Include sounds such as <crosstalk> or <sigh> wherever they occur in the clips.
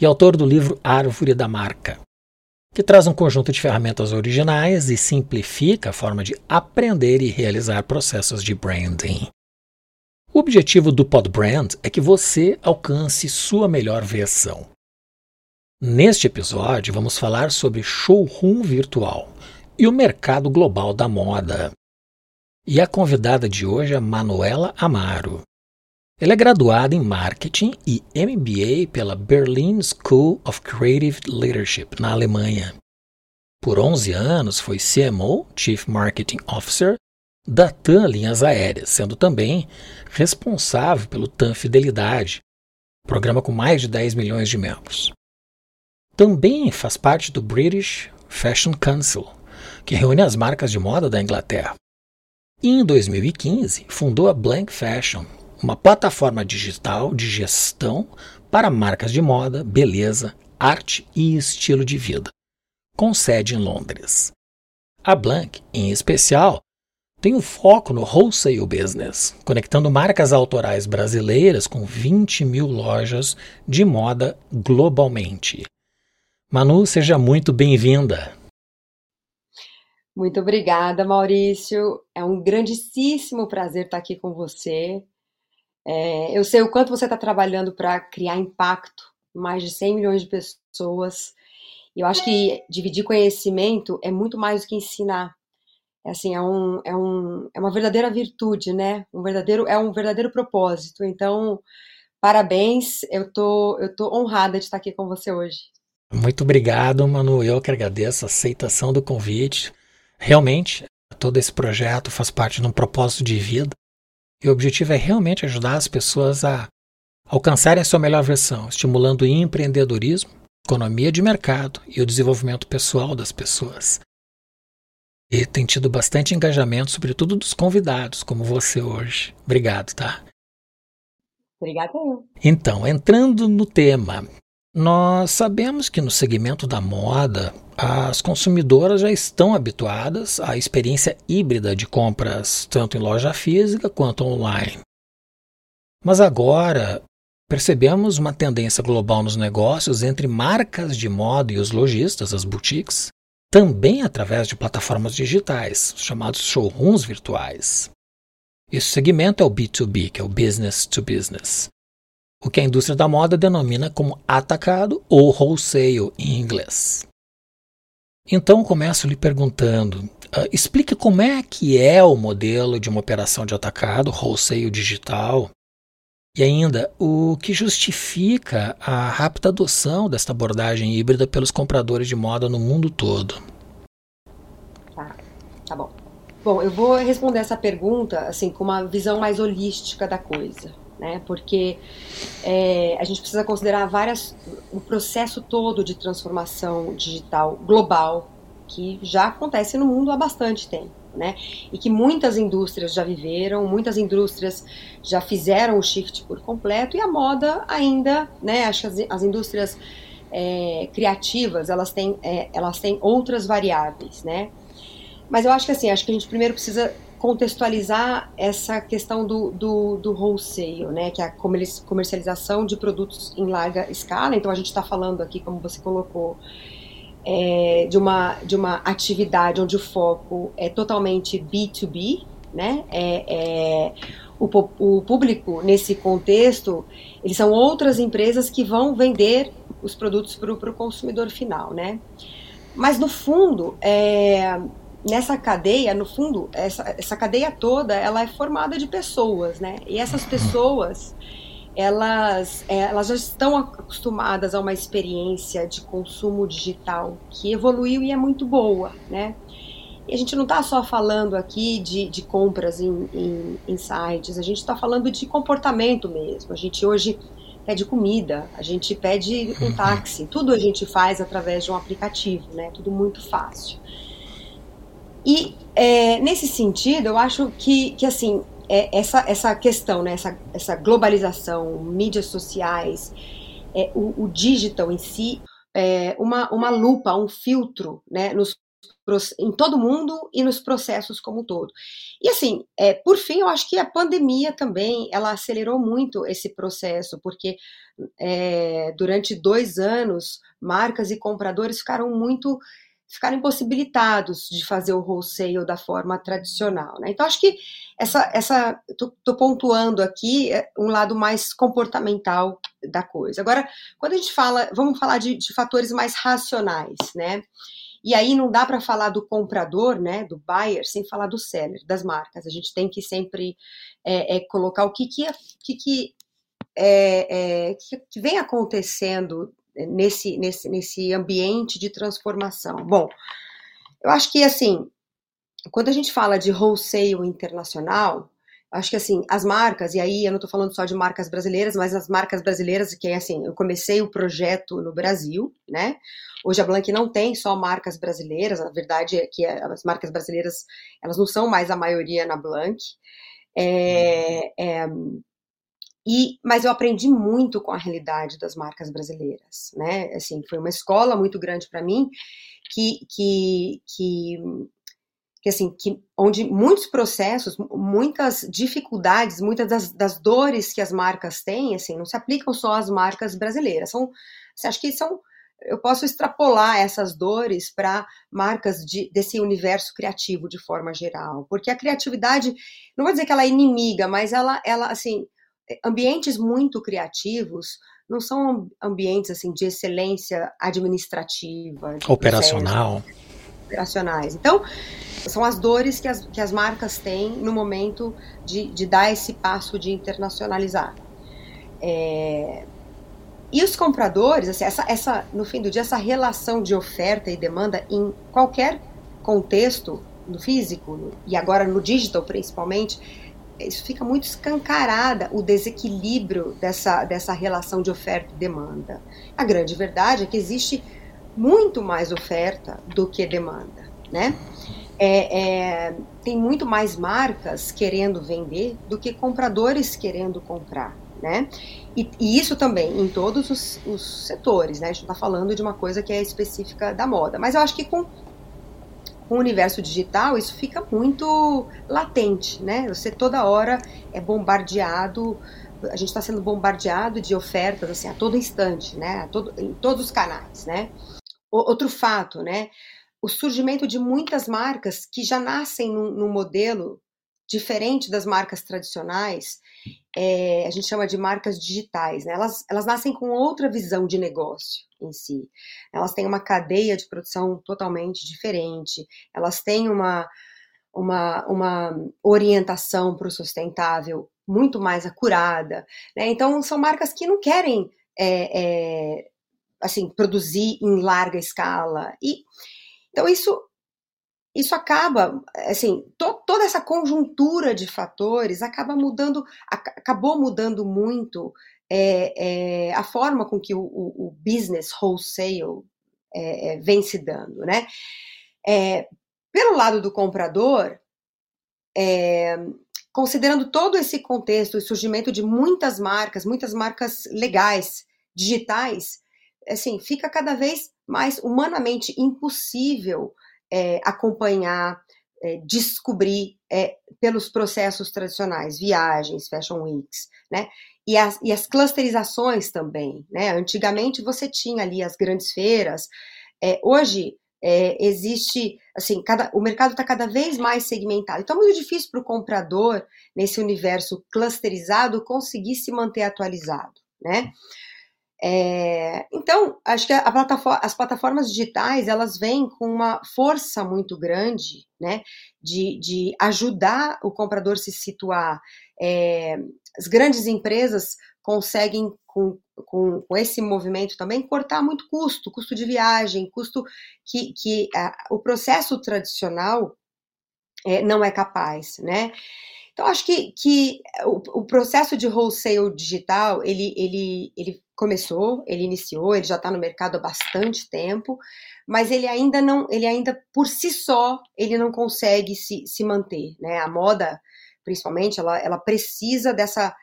e autor do livro Árvore da Marca, que traz um conjunto de ferramentas originais e simplifica a forma de aprender e realizar processos de branding. O objetivo do Podbrand é que você alcance sua melhor versão. Neste episódio, vamos falar sobre showroom virtual e o mercado global da moda. E a convidada de hoje é Manuela Amaro. Ela é graduada em Marketing e MBA pela Berlin School of Creative Leadership, na Alemanha. Por 11 anos foi CMO, Chief Marketing Officer, da TAM Linhas Aéreas, sendo também responsável pelo TAM Fidelidade, programa com mais de 10 milhões de membros. Também faz parte do British Fashion Council, que reúne as marcas de moda da Inglaterra. E em 2015 fundou a Blank Fashion, uma plataforma digital de gestão para marcas de moda, beleza, arte e estilo de vida, com sede em Londres. A Blank, em especial, tem um foco no wholesale business, conectando marcas autorais brasileiras com 20 mil lojas de moda globalmente. Manu, seja muito bem-vinda. Muito obrigada, Maurício. É um grandíssimo prazer estar aqui com você. É, eu sei o quanto você está trabalhando para criar impacto mais de 100 milhões de pessoas. Eu acho que dividir conhecimento é muito mais do que ensinar. É assim, é, um, é, um, é uma verdadeira virtude, né? Um verdadeiro, é um verdadeiro propósito. Então, parabéns. Eu tô, eu tô honrada de estar aqui com você hoje. Muito obrigado, Manu. Eu que agradeço a aceitação do convite. Realmente, todo esse projeto faz parte de um propósito de vida e o objetivo é realmente ajudar as pessoas a alcançarem a sua melhor versão, estimulando o empreendedorismo, economia de mercado e o desenvolvimento pessoal das pessoas. E tem tido bastante engajamento, sobretudo dos convidados, como você hoje. Obrigado, tá? Obrigada eu. Então, entrando no tema, nós sabemos que no segmento da moda, as consumidoras já estão habituadas à experiência híbrida de compras, tanto em loja física quanto online. Mas agora percebemos uma tendência global nos negócios entre marcas de moda e os lojistas, as boutiques, também através de plataformas digitais, chamados showrooms virtuais. Esse segmento é o B2B, que é o business to business o que a indústria da moda denomina como atacado ou wholesale em inglês. Então começo lhe perguntando, uh, explique como é que é o modelo de uma operação de atacado, wholesale digital, e ainda o que justifica a rápida adoção desta abordagem híbrida pelos compradores de moda no mundo todo. Tá, tá bom. Bom, eu vou responder essa pergunta assim com uma visão mais holística da coisa né? Porque é, a gente precisa considerar várias o processo todo de transformação digital global que já acontece no mundo há bastante tempo. Né? E que muitas indústrias já viveram, muitas indústrias já fizeram o shift por completo e a moda ainda, né? Acho que as, as indústrias é, criativas elas têm, é, elas têm outras variáveis, né? Mas eu acho que assim, acho que a gente primeiro precisa contextualizar essa questão do, do, do wholesale, né, que é a comercialização de produtos em larga escala. Então a gente está falando aqui, como você colocou, é, de, uma, de uma atividade onde o foco é totalmente B2B, né? É, é, o, o público nesse contexto, eles são outras empresas que vão vender os produtos para o consumidor final, né? Mas no fundo, é, nessa cadeia, no fundo, essa, essa cadeia toda, ela é formada de pessoas, né? E essas pessoas, elas, é, elas já estão acostumadas a uma experiência de consumo digital que evoluiu e é muito boa, né? E a gente não está só falando aqui de, de compras em, em, em sites, a gente está falando de comportamento mesmo. A gente hoje pede comida, a gente pede um táxi, tudo a gente faz através de um aplicativo, né? Tudo muito fácil. E é, nesse sentido, eu acho que, que assim, é, essa, essa questão, né, essa, essa globalização, mídias sociais, é, o, o digital em si, é uma, uma lupa, um filtro né, nos, em todo mundo e nos processos como um todo. E assim, é, por fim, eu acho que a pandemia também ela acelerou muito esse processo, porque é, durante dois anos marcas e compradores ficaram muito ficaram impossibilitados de fazer o wholesale da forma tradicional. Né? Então, acho que essa, essa estou pontuando aqui é, um lado mais comportamental da coisa. Agora, quando a gente fala, vamos falar de, de fatores mais racionais, né? E aí não dá para falar do comprador, né, do buyer, sem falar do seller, das marcas. A gente tem que sempre é, é, colocar o que que, que, que, é, é que vem acontecendo nesse, nesse, nesse ambiente de transformação? Bom, eu acho que assim, quando a gente fala de wholesale internacional, acho que assim, as marcas, e aí eu não estou falando só de marcas brasileiras, mas as marcas brasileiras, que é assim, eu comecei o projeto no Brasil, né? Hoje a Blank não tem só marcas brasileiras, a verdade é que as marcas brasileiras, elas não são mais a maioria na Blank. É, é, e, mas eu aprendi muito com a realidade das marcas brasileiras, né? Assim, foi uma escola muito grande para mim, que, que, que, que, assim, que, onde muitos processos, muitas dificuldades, muitas das, das, dores que as marcas têm, assim, não se aplicam só às marcas brasileiras. São, assim, acho que são eu posso extrapolar essas dores para marcas de, desse universo criativo de forma geral, porque a criatividade, não vou dizer que ela é inimiga, mas ela, ela assim, ambientes muito criativos não são ambientes assim de excelência administrativa, operacional, operacionais. Então, são as dores que as, que as marcas têm no momento de, de dar esse passo de internacionalizar. É, e os compradores, assim, essa, essa, no fim do dia, essa relação de oferta e demanda em qualquer contexto, no físico e agora no digital principalmente, isso fica muito escancarada o desequilíbrio dessa, dessa relação de oferta e demanda. A grande verdade é que existe muito mais oferta do que demanda, né? É, é, tem muito mais marcas querendo vender do que compradores querendo comprar, né? E, e isso também em todos os, os setores, né? A gente está falando de uma coisa que é específica da moda, mas eu acho que com com o universo digital, isso fica muito latente, né? Você toda hora é bombardeado, a gente está sendo bombardeado de ofertas assim a todo instante, né? Todo, em todos os canais, né? Outro fato, né? O surgimento de muitas marcas que já nascem num, num modelo diferente das marcas tradicionais, é, a gente chama de marcas digitais, né? Elas, elas nascem com outra visão de negócio em si. Elas têm uma cadeia de produção totalmente diferente, elas têm uma, uma, uma orientação para o sustentável muito mais acurada. Né? Então, são marcas que não querem é, é, assim produzir em larga escala. E, então, isso isso acaba, assim, to, toda essa conjuntura de fatores acaba mudando, acabou mudando muito é, é, a forma com que o, o business wholesale é, é, vem se dando, né? É, pelo lado do comprador, é, considerando todo esse contexto, o surgimento de muitas marcas, muitas marcas legais, digitais, assim, fica cada vez mais humanamente impossível acompanhar, descobrir pelos processos tradicionais, viagens, fashion weeks, né? E as, e as clusterizações também, né? Antigamente você tinha ali as grandes feiras, é, hoje é, existe, assim, cada, o mercado está cada vez mais segmentado. Então é muito difícil para o comprador, nesse universo clusterizado, conseguir se manter atualizado, né? É, então, acho que a plataforma, as plataformas digitais elas vêm com uma força muito grande, né, de, de ajudar o comprador se situar. É, as grandes empresas conseguem, com, com, com, esse movimento também, cortar muito custo, custo de viagem, custo que, que o processo tradicional é, não é capaz, né? Então, acho que, que o, o, processo de wholesale digital, ele, ele, ele começou, ele iniciou, ele já está no mercado há bastante tempo, mas ele ainda não, ele ainda por si só, ele não consegue se, se manter, né? A moda, principalmente, ela, ela precisa dessa,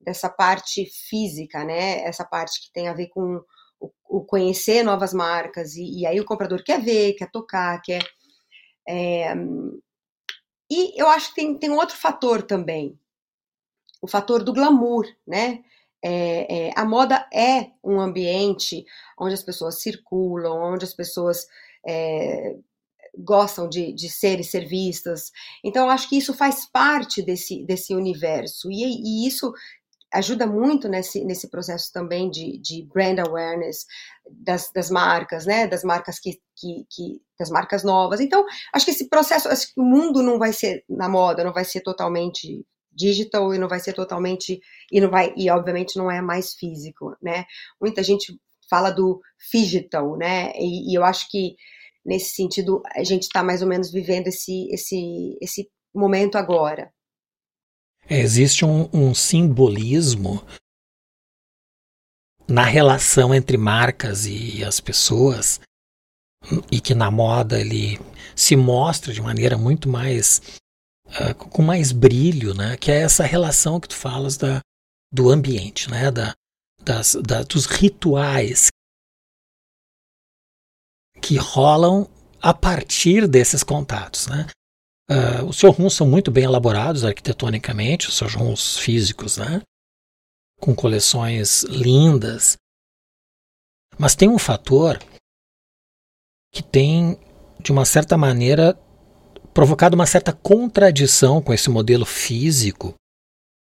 dessa parte física, né? Essa parte que tem a ver com o, o conhecer novas marcas, e, e, aí o comprador quer ver, quer tocar, quer... É, e eu acho que tem, tem outro fator também, o fator do glamour, né? É, é, a moda é um ambiente onde as pessoas circulam, onde as pessoas é, gostam de, de ser e ser vistas. Então, eu acho que isso faz parte desse, desse universo. E, e isso ajuda muito nesse, nesse processo também de, de brand awareness das, das marcas, né? Das marcas que, que, que, das marcas novas. Então, acho que esse processo, acho que o mundo não vai ser na moda, não vai ser totalmente digital e não vai ser totalmente e não vai e obviamente não é mais físico, né? Muita gente fala do digital, né? E, e eu acho que nesse sentido a gente está mais ou menos vivendo esse esse esse momento agora. É, existe um, um simbolismo na relação entre marcas e as pessoas e que na moda ele se mostra de maneira muito mais uh, com mais brilho, né? Que é essa relação que tu falas da, do ambiente, né? Da, das, da, dos rituais que rolam a partir desses contatos, né? Uh, os showrooms são muito bem elaborados arquitetonicamente, os showrooms físicos, né? com coleções lindas. Mas tem um fator que tem, de uma certa maneira, provocado uma certa contradição com esse modelo físico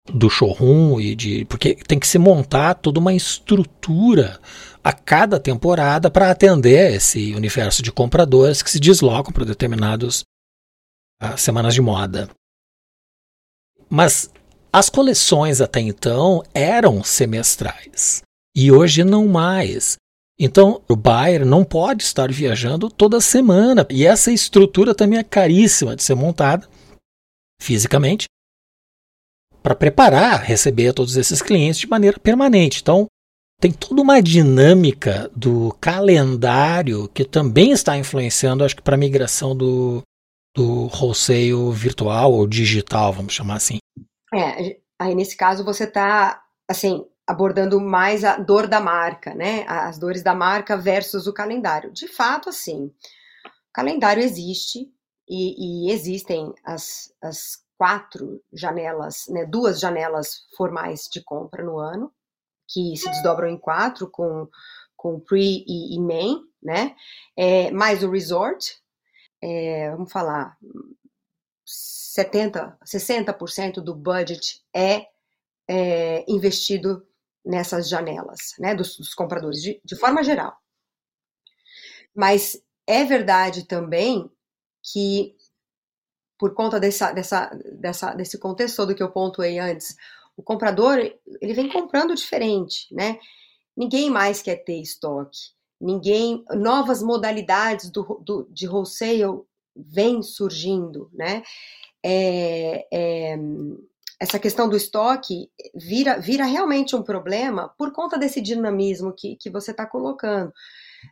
do showroom e de porque tem que se montar toda uma estrutura a cada temporada para atender esse universo de compradores que se deslocam para determinados semanas de moda. Mas as coleções até então eram semestrais e hoje não mais. Então, o buyer não pode estar viajando toda semana. E essa estrutura também é caríssima de ser montada fisicamente para preparar, receber todos esses clientes de maneira permanente. Então, tem toda uma dinâmica do calendário que também está influenciando, acho que, para a migração do, do wholesale virtual ou digital, vamos chamar assim. É, aí nesse caso você está, assim, abordando mais a dor da marca, né? As dores da marca versus o calendário. De fato, assim, o calendário existe e, e existem as, as quatro janelas, né? Duas janelas formais de compra no ano, que se desdobram em quatro com, com pre e, e main, né? É, mais o resort, é, vamos falar, 70, 60% do budget é, é, investido nessas janelas, né, dos, dos compradores, de, de forma geral. Mas é verdade também que, por conta dessa, dessa, dessa, desse contexto todo que eu pontuei antes, o comprador ele vem comprando diferente, né? Ninguém mais quer ter estoque ninguém, novas modalidades do, do, de wholesale vêm surgindo, né? É, é, essa questão do estoque vira, vira realmente um problema por conta desse dinamismo que, que você está colocando.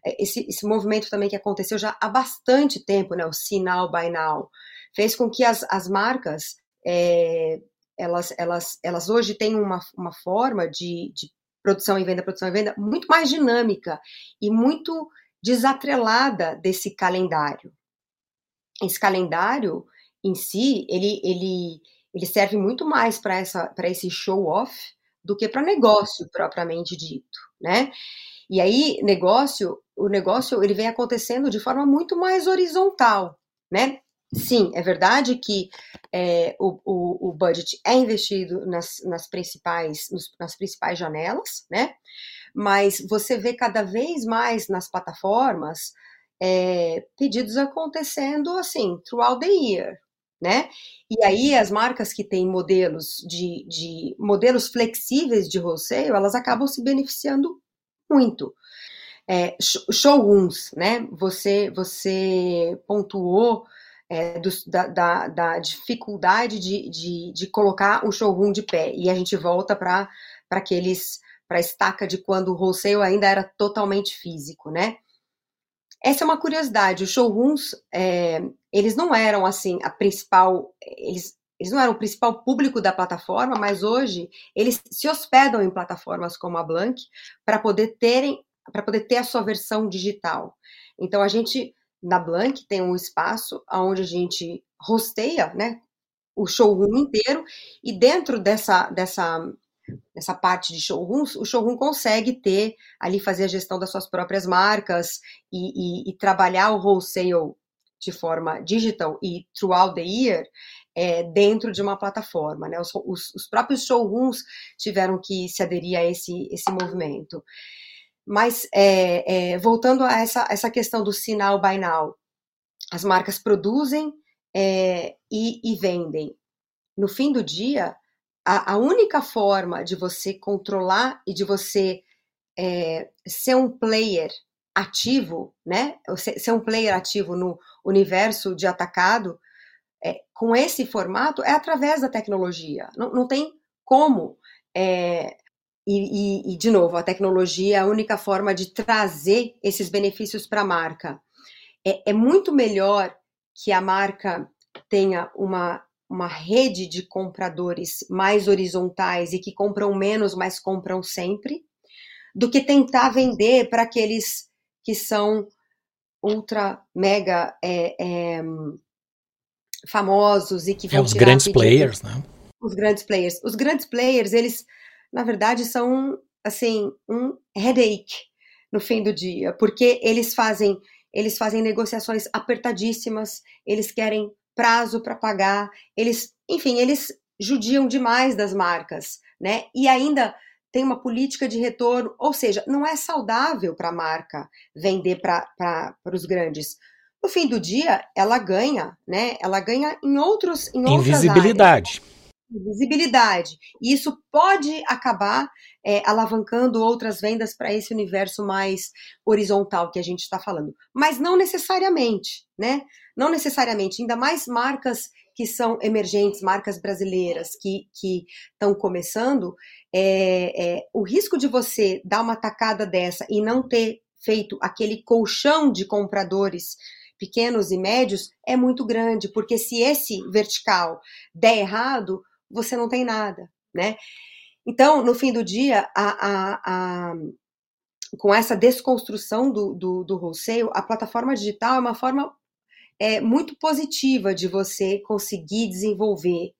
É, esse, esse movimento também que aconteceu já há bastante tempo, né? O sinal by now, fez com que as, as marcas é, elas, elas, elas hoje têm uma, uma forma de, de produção e venda, produção e venda, muito mais dinâmica e muito desatrelada desse calendário. Esse calendário em si, ele, ele, ele serve muito mais para esse show-off do que para negócio propriamente dito, né? E aí, negócio, o negócio ele vem acontecendo de forma muito mais horizontal, né? Sim, é verdade que é, o, o, o, budget é investido nas, nas, principais, nas principais janelas, né? Mas você vê cada vez mais nas plataformas é, pedidos acontecendo assim, throughout the year, né? E aí as marcas que têm modelos de, de modelos flexíveis de wholesale, elas acabam se beneficiando muito. É, showrooms, né? Você, você pontuou é, do, da, da, da, dificuldade de, de, de, colocar um showroom de pé. E a gente volta para aqueles para a estaca de quando o wholesale ainda era totalmente físico, né? Essa é uma curiosidade. Os showrooms, é, eles não eram assim a principal, eles, eles não eram o principal público da plataforma, mas hoje eles se hospedam em plataformas como a Blank para poder terem, para poder ter a sua versão digital. Então a gente na Blank tem um espaço onde a gente rosteia, né, o showroom inteiro e dentro dessa dessa nessa parte de showrooms, o showroom consegue ter ali fazer a gestão das suas próprias marcas e, e, e trabalhar o wholesale de forma digital e throughout the year é, dentro de uma plataforma. Né? Os, os, os, próprios showrooms tiveram que se aderir a esse, esse movimento. Mas é, é, voltando a essa, essa questão do sinal by now, as marcas produzem é, e, e vendem. No fim do dia, a, a única forma de você controlar e de você é, ser um player ativo, né? Ser um player ativo no universo de atacado, é, com esse formato, é através da tecnologia. Não, não tem como. É, e, e, e, de novo, a tecnologia é a única forma de trazer esses benefícios para a marca. É, é muito melhor que a marca tenha uma uma rede de compradores mais horizontais e que compram menos, mas compram sempre, do que tentar vender para aqueles que são ultra mega é, é, famosos e que vão é, os grandes players, né? Os grandes players. Os grandes players, eles, na verdade, são assim um headache no fim do dia, porque eles fazem eles fazem negociações apertadíssimas, eles querem prazo para pagar, eles, enfim, eles judiam demais das marcas, né? E ainda tem uma política de retorno, ou seja, não é saudável para a marca vender para os grandes. No fim do dia, ela ganha, né? Ela ganha em outros em invisibilidade. Visibilidade. E isso pode acabar é, alavancando outras vendas para esse universo mais horizontal que a gente está falando. Mas não necessariamente, né? Não necessariamente, ainda mais marcas que são emergentes, marcas brasileiras que estão começando, é, é, o risco de você dar uma tacada dessa e não ter feito aquele colchão de compradores pequenos e médios é muito grande, porque se esse vertical der errado, você não tem nada, né? Então, no fim do dia, a, a, a, com essa desconstrução do, do, do wholesale, a plataforma digital é uma forma é, muito positiva de você conseguir desenvolver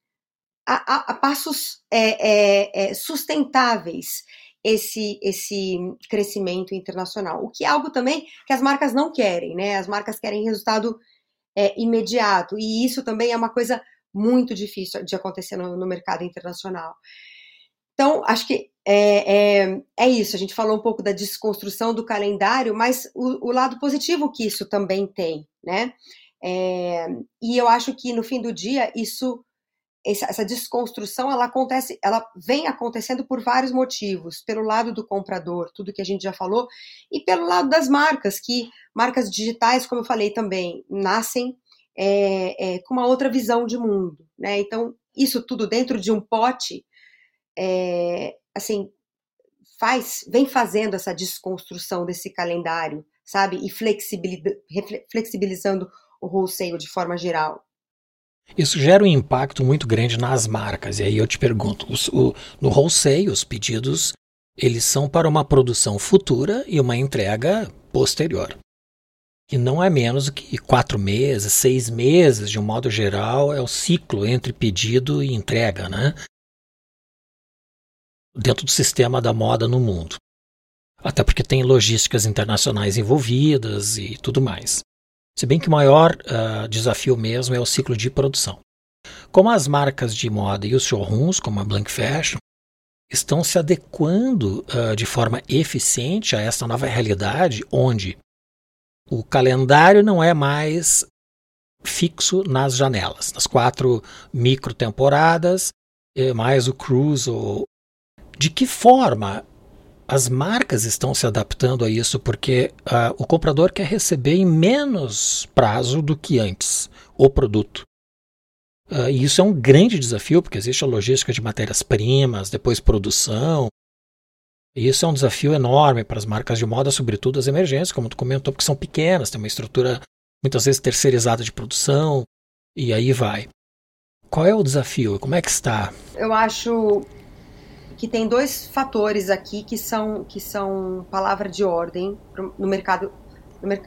a, a, passos é, é, é, sustentáveis esse, esse crescimento internacional. O que é algo também que as marcas não querem, né? As marcas querem resultado é, imediato, e isso também é uma coisa muito difícil de acontecer no, no mercado internacional. Então, acho que é, é, é, isso. A gente falou um pouco da desconstrução do calendário, mas o, o lado positivo que isso também tem, né? É, e eu acho que no fim do dia isso essa, desconstrução ela acontece, ela vem acontecendo por vários motivos, pelo lado do comprador, tudo que a gente já falou, e pelo lado das marcas, que marcas digitais, como eu falei também, nascem é, é, com uma outra visão de mundo, né? Então isso tudo dentro de um pote, é, assim, faz, vem fazendo essa desconstrução desse calendário, sabe? E flexibilizando o wholesale de forma geral. Isso gera um impacto muito grande nas marcas. E aí eu te pergunto, os, o, no wholesale, os pedidos eles são para uma produção futura e uma entrega posterior. E não é menos que quatro meses, seis meses, de um modo geral, é o ciclo entre pedido e entrega, né? Dentro do sistema da moda no mundo. Até porque tem logísticas internacionais envolvidas e tudo mais. Se bem que o maior uh, desafio mesmo é o ciclo de produção. Como as marcas de moda e os showrooms, como a Blank Fashion, estão se adequando uh, de forma eficiente a essa nova realidade, onde o calendário não é mais fixo nas janelas, nas quatro micro temporadas, mais o cruise. De que forma as marcas estão se adaptando a isso porque uh, o comprador quer receber em menos prazo do que antes o produto. Uh, e isso é um grande desafio, porque existe a logística de matérias-primas, depois produção. E isso é um desafio enorme para as marcas de moda, sobretudo as emergentes, como tu comentou, porque são pequenas, tem uma estrutura muitas vezes terceirizada de produção, e aí vai. Qual é o desafio? Como é que está? Eu acho que tem dois fatores aqui que são, que são palavra de ordem no mercado, no, mer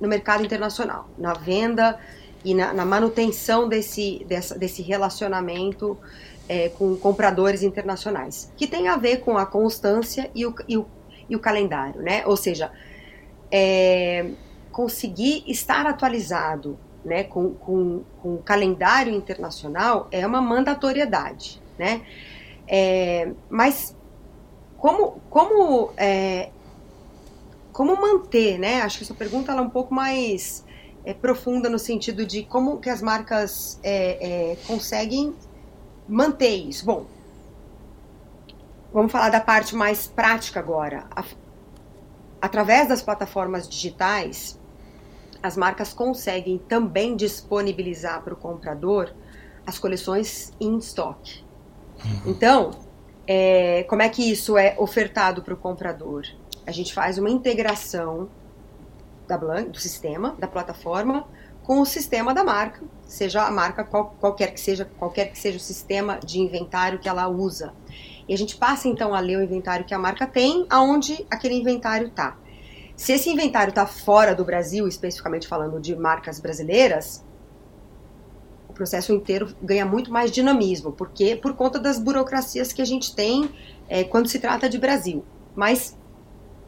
no mercado internacional, na venda e na, na manutenção desse, dessa, desse relacionamento é, com compradores internacionais, que tem a ver com a constância e o, e o, e o calendário, né? Ou seja, é, conseguir estar atualizado né, com, com, com o calendário internacional é uma mandatoriedade, né? É, mas como, como, é, como manter, né? Acho que essa pergunta ela é um pouco mais é, profunda no sentido de como que as marcas é, é, conseguem manter isso. Bom, vamos falar da parte mais prática agora. Através das plataformas digitais, as marcas conseguem também disponibilizar para o comprador as coleções em estoque. Uhum. Então, é, como é que isso é ofertado para o comprador? A gente faz uma integração da do sistema, da plataforma, com o sistema da marca, seja a marca qual, qualquer que seja, qualquer que seja o sistema de inventário que ela usa. E a gente passa então a ler o inventário que a marca tem, aonde aquele inventário está. Se esse inventário está fora do Brasil, especificamente falando de marcas brasileiras, o processo inteiro ganha muito mais dinamismo, porque por conta das burocracias que a gente tem é, quando se trata de Brasil. Mas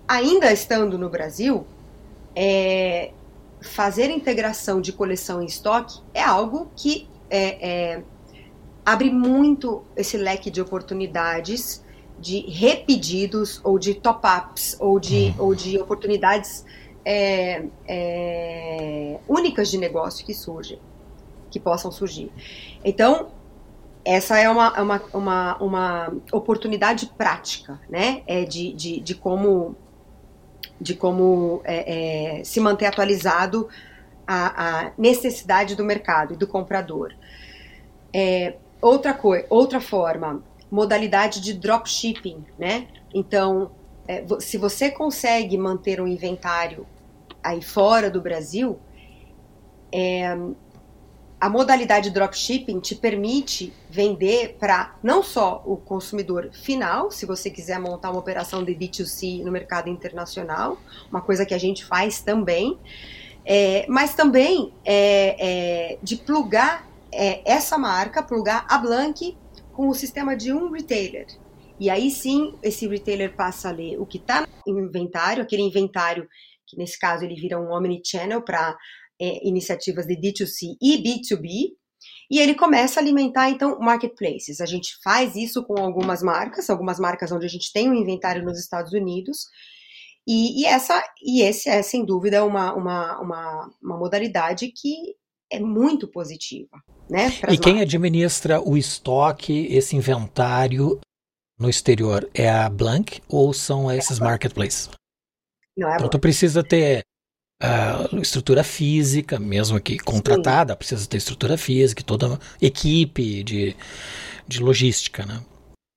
ainda estando no Brasil, é, fazer integração de coleção em estoque é algo que é, é abre muito esse leque de oportunidades de repedidos ou de top-ups ou de, hum. ou de oportunidades é, é, únicas de negócio que surgem, que possam surgir. Então, essa é uma, é uma, uma, uma oportunidade prática, né? É de, de, de como, de como é, é, se manter atualizado a, a, necessidade do mercado e do comprador. É, outra coisa, outra forma, modalidade de dropshipping, né? Então, é, se você consegue manter um inventário aí fora do Brasil, é, a modalidade dropshipping te permite vender para não só o consumidor final, se você quiser montar uma operação de B2C no mercado internacional, uma coisa que a gente faz também, é, mas também é, é de plugar é, essa marca, plugar a Blank com o sistema de um retailer. E aí sim, esse retailer passa a ler o que está no inventário, aquele inventário que nesse caso ele vira um omnichannel para é, iniciativas de D2C e B2B, e ele começa a alimentar então marketplaces. A gente faz isso com algumas marcas, algumas marcas onde a gente tem um inventário nos Estados Unidos, e, e essa e esse é sem dúvida uma, uma, uma, uma modalidade que é muito positiva. Né, e quem marcas. administra o estoque, esse inventário no exterior, é a Blank ou são é esses marketplaces? Não, é então tu precisa ter uh, estrutura física, mesmo que contratada, Sim. precisa ter estrutura física, toda equipe de, de logística, né?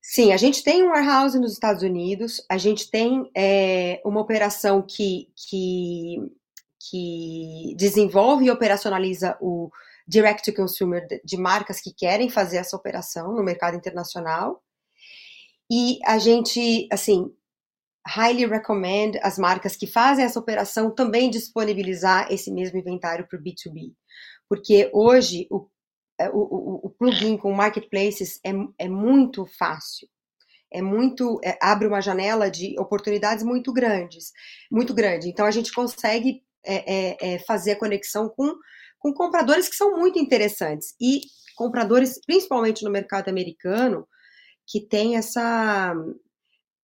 Sim, a gente tem um warehouse nos Estados Unidos, a gente tem é, uma operação que, que, que desenvolve e operacionaliza o direct to consumer de marcas que querem fazer essa operação no mercado internacional. E a gente, assim, highly recommend as marcas que fazem essa operação também disponibilizar esse mesmo inventário para o B2B. Porque hoje o, é, o, o, o plugin com marketplaces é, é muito fácil. É muito, é, abre uma janela de oportunidades muito grandes, muito grande. Então a gente consegue é, é, é fazer a conexão com com compradores que são muito interessantes e compradores, principalmente no mercado americano, que tem essa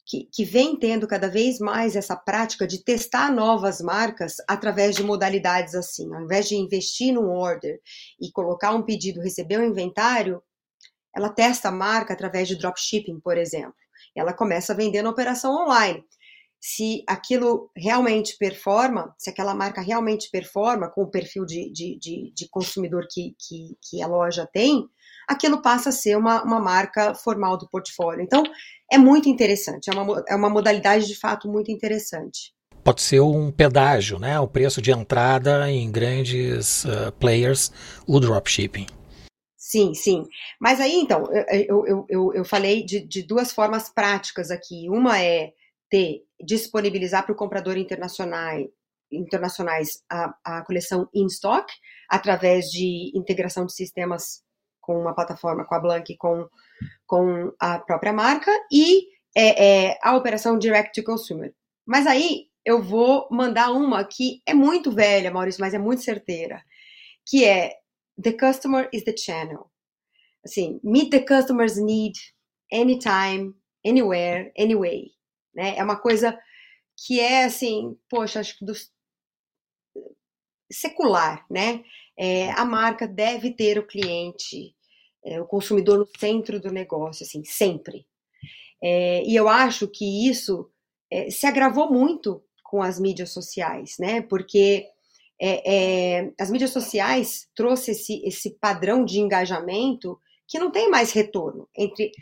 que, que, vem tendo cada vez mais essa prática de testar novas marcas através de modalidades assim. Ao invés de investir num order e colocar um pedido, receber um inventário, ela testa a marca através de dropshipping, por exemplo. ela começa a vender na operação online. Se aquilo realmente performa, se aquela marca realmente performa com o perfil de, de, de, de consumidor que, que, que, a loja tem, aquilo passa a ser uma, uma marca formal do portfólio. Então, é muito interessante, é uma, é uma modalidade de fato muito interessante pode ser um pedágio, né? O preço de entrada em grandes uh, players, o dropshipping. Sim, sim. Mas aí, então, eu, eu, eu, eu falei de, de, duas formas práticas aqui. Uma é ter, disponibilizar para o comprador internacional, internacionais a, a coleção in stock, através de integração de sistemas com uma plataforma, com a Blank, com, com a própria marca, e é, é, a operação direct to consumer. Mas aí eu vou mandar uma que é muito velha, Maurício, mas é muito certeira, que é the customer is the channel. Assim, meet the customer's need anytime, anywhere, anyway. Né? É uma coisa que é assim, poxa, acho que do secular, né? É, a marca deve ter o cliente, é, o consumidor no centro do negócio, assim, sempre. É, e eu acho que isso é, se agravou muito com as mídias sociais, né? Porque é, é, as mídias sociais trouxe esse, esse padrão de engajamento que não tem mais retorno entre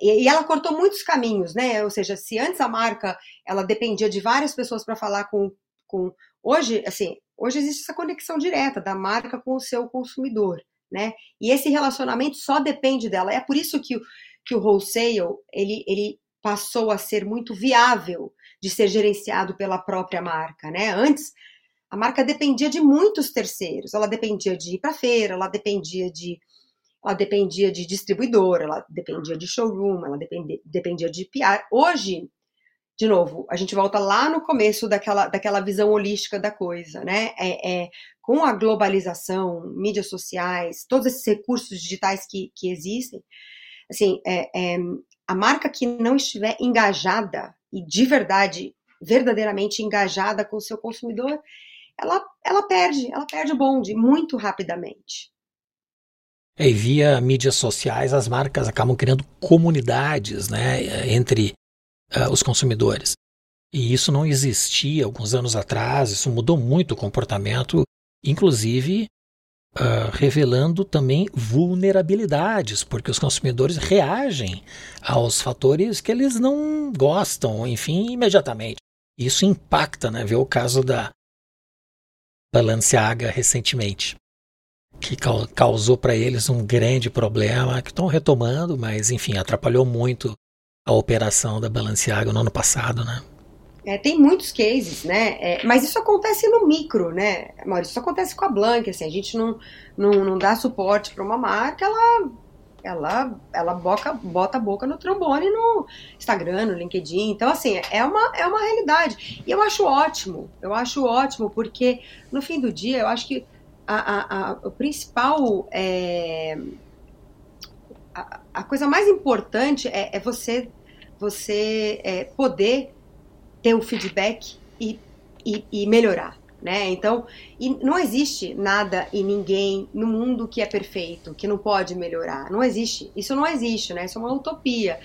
e, ela cortou muitos caminhos, né? Ou seja, se antes a marca ela dependia de várias pessoas para falar com, com hoje, assim, hoje existe essa conexão direta da marca com o seu consumidor, né? E esse relacionamento só depende dela. É por isso que que o wholesale ele, ele passou a ser muito viável de ser gerenciado pela própria marca, né? Antes a marca dependia de muitos terceiros, ela dependia de ir para feira, ela dependia de ela dependia de distribuidor, ela dependia de showroom, ela dependia, dependia de PR. Hoje, de novo, a gente volta lá no começo daquela, daquela visão holística da coisa, né? É, é, com a globalização, mídias sociais, todos esses recursos digitais que, que existem, assim, é, é, a marca que não estiver engajada e de verdade, verdadeiramente engajada com o seu consumidor, ela, ela perde, ela perde o bonde muito rapidamente. É, e via mídias sociais, as marcas acabam criando comunidades né, entre uh, os consumidores. E isso não existia alguns anos atrás, isso mudou muito o comportamento, inclusive uh, revelando também vulnerabilidades, porque os consumidores reagem aos fatores que eles não gostam, enfim, imediatamente. Isso impacta, né? Ver o caso da Balenciaga recentemente, que causou para eles um grande problema, que estão retomando, mas enfim, atrapalhou muito a operação da Balenciaga no ano passado, né? É, tem muitos cases, né? É, mas isso acontece no micro, né, Maurício? Isso acontece com a Blank, assim, a gente não, não, não dá suporte para uma marca, ela ela, ela boca, bota a boca no trombone no Instagram, no LinkedIn. Então, assim, é uma, é uma realidade. E eu acho ótimo, eu acho ótimo, porque no fim do dia, eu acho que a, a, a o principal. É, a, a, coisa mais importante é, é você, você é, poder ter o feedback e, e, e melhorar. Né? Então, não existe nada e ninguém no mundo que é perfeito, que não pode melhorar. Não existe. Isso não existe, né? Isso é uma utopia.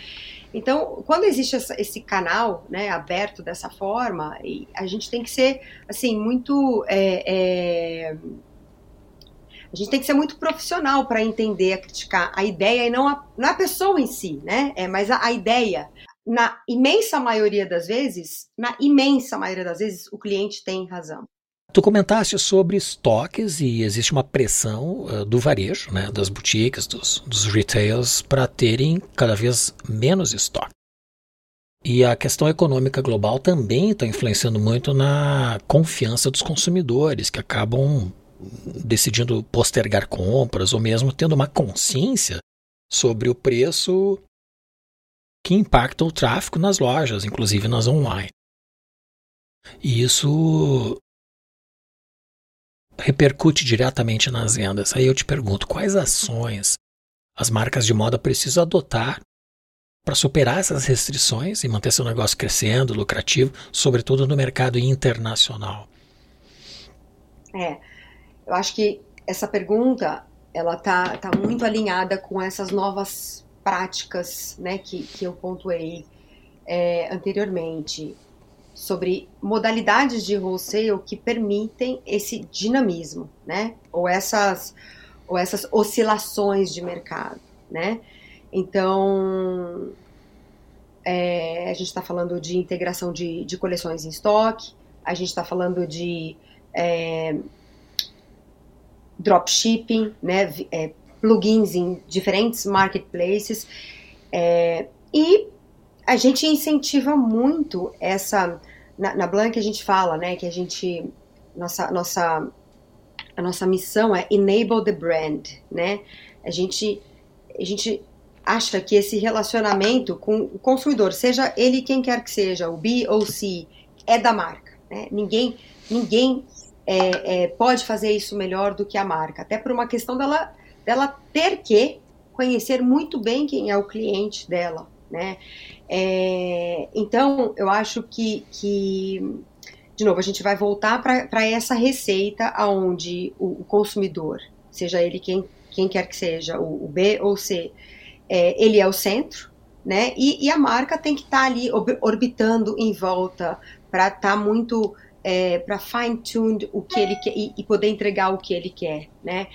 Então, quando existe essa, esse canal né, aberto dessa forma, a gente tem que ser assim muito é, é, a gente tem que ser muito profissional para entender, a criticar a ideia e não a, não a pessoa em si, né? É, mas a, a ideia na imensa maioria das vezes, na imensa maioria das vezes, o cliente tem razão. Tu comentaste sobre estoques e existe uma pressão uh, do varejo, né, das boutiques, dos, dos retails, para terem cada vez menos estoque. E a questão econômica global também está influenciando muito na confiança dos consumidores, que acabam decidindo postergar compras ou mesmo tendo uma consciência sobre o preço que impacta o tráfego nas lojas, inclusive nas online. E isso repercute diretamente nas vendas. Aí eu te pergunto, quais ações as marcas de moda precisam adotar para superar essas restrições e manter seu negócio crescendo, lucrativo, sobretudo no mercado internacional? É, eu acho que essa pergunta ela tá, tá muito alinhada com essas novas práticas, né, que, que eu pontuei é, anteriormente sobre modalidades de wholesale que permitem esse dinamismo, né? Ou essas, ou essas oscilações de mercado, né? Então, é, a gente está falando de integração de, de, coleções em estoque, a gente está falando de é, dropshipping, né, é, plugins em diferentes marketplaces, é, e a gente incentiva muito essa. Na, na Blank a gente fala, né, que a gente. Nossa, nossa, a nossa missão é enable the brand, né? A gente, a gente acha que esse relacionamento com o consumidor, seja ele quem quer que seja, o B ou C, é da marca. Né? Ninguém, ninguém é, é, pode fazer isso melhor do que a marca, até por uma questão dela, dela ter que conhecer muito bem quem é o cliente dela. Né? É, então, eu acho que, que, de novo, a gente vai voltar para essa receita onde o, o, consumidor, seja ele quem, quem quer que seja, o, o B ou C, é, ele é o centro, né? E, e a marca tem que estar tá ali orbitando em volta para estar tá muito é, para fine tune o que ele quer e, e, poder entregar o que ele quer, né?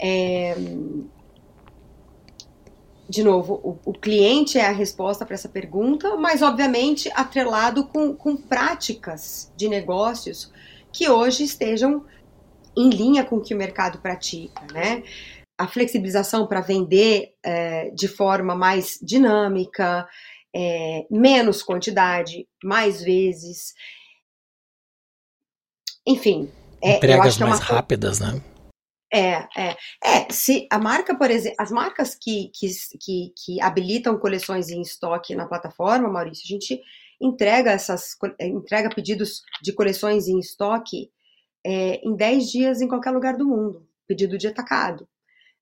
É, de novo, o, o, cliente é a resposta para essa pergunta, mas obviamente atrelado com, com práticas de negócios que hoje estejam em linha com o que o mercado pratica, né? a flexibilização para vender é, de forma mais dinâmica, é, menos quantidade, mais vezes. Enfim. É, Entregas é mais rápidas, né? É, é. É, se a marca, por exemplo, as marcas que, que, que, que habilitam coleções em estoque na plataforma, Maurício, a gente entrega essas entrega pedidos de coleções em estoque é, em 10 dias em qualquer lugar do mundo, pedido de atacado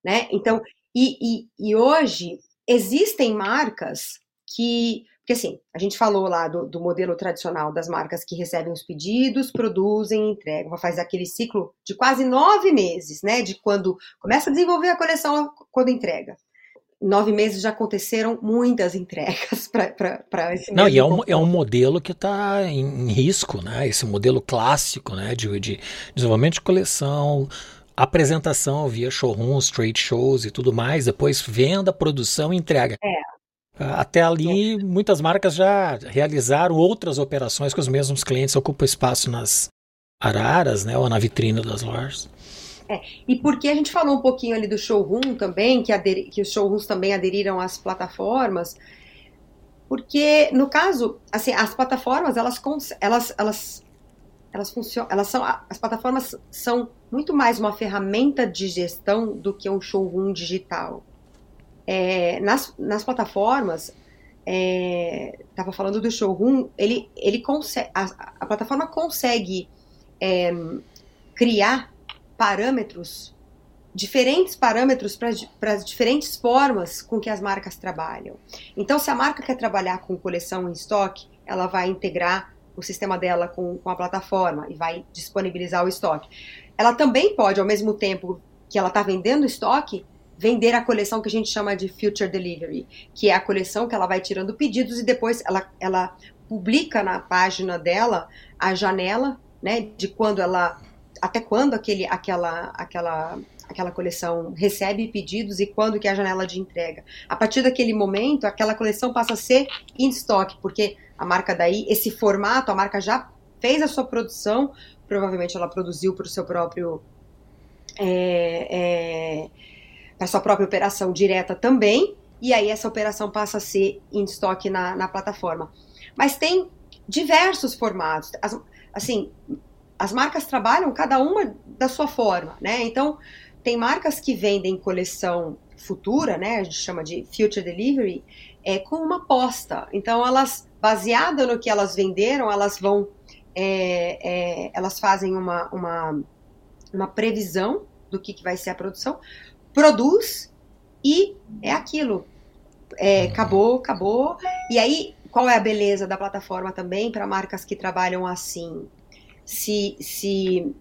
né? Então, e, e, e hoje existem marcas que porque assim, a gente falou lá do, do, modelo tradicional das marcas que recebem os pedidos, produzem, entregam, faz aquele ciclo de quase nove meses, né? De quando começa a desenvolver a coleção, quando entrega. Nove meses já aconteceram muitas entregas <laughs> para esse Não, e é um, é um modelo que está em risco, né? Esse modelo clássico, né? De, de desenvolvimento de coleção, apresentação via showrooms, trade shows e tudo mais, depois venda, produção e entrega. É. Até ali, muitas marcas já realizaram outras operações que os mesmos clientes ocupam espaço nas araras, né, ou na vitrine das lojas. É, e porque a gente falou um pouquinho ali do showroom também, que, que os showrooms também aderiram às plataformas, porque no caso, assim, as plataformas elas, elas, elas elas funcionam, elas são, as plataformas são muito mais uma ferramenta de gestão do que um showroom digital. É, nas, nas plataformas, estava é, falando do showroom, ele, ele consegue, a, a plataforma consegue é, criar parâmetros, diferentes parâmetros para as diferentes formas com que as marcas trabalham. Então, se a marca quer trabalhar com coleção em estoque, ela vai integrar o sistema dela com, com a plataforma e vai disponibilizar o estoque. Ela também pode, ao mesmo tempo que ela está vendendo estoque, vender a coleção que a gente chama de Future Delivery, que é a coleção que ela vai tirando pedidos e depois ela, ela publica na página dela a janela, né, de quando ela, até quando aquele, aquela, aquela, aquela coleção recebe pedidos e quando que é a janela de entrega. A partir daquele momento, aquela coleção passa a ser em estoque, porque a marca daí, esse formato, a marca já fez a sua produção, provavelmente ela produziu para o seu próprio. É, é, para sua própria operação direta também, e aí essa operação passa a ser em estoque na, na plataforma. Mas tem diversos formatos. As, assim, as marcas trabalham cada uma da sua forma, né? Então, tem marcas que vendem coleção futura, né? A gente chama de future delivery, é com uma aposta. Então, elas baseada no que elas venderam, elas vão, é, é, elas fazem uma, uma, uma previsão do que, que vai ser a produção, produz e é aquilo. É, acabou, acabou. E aí, qual é a beleza da plataforma também para marcas que trabalham assim? Se, se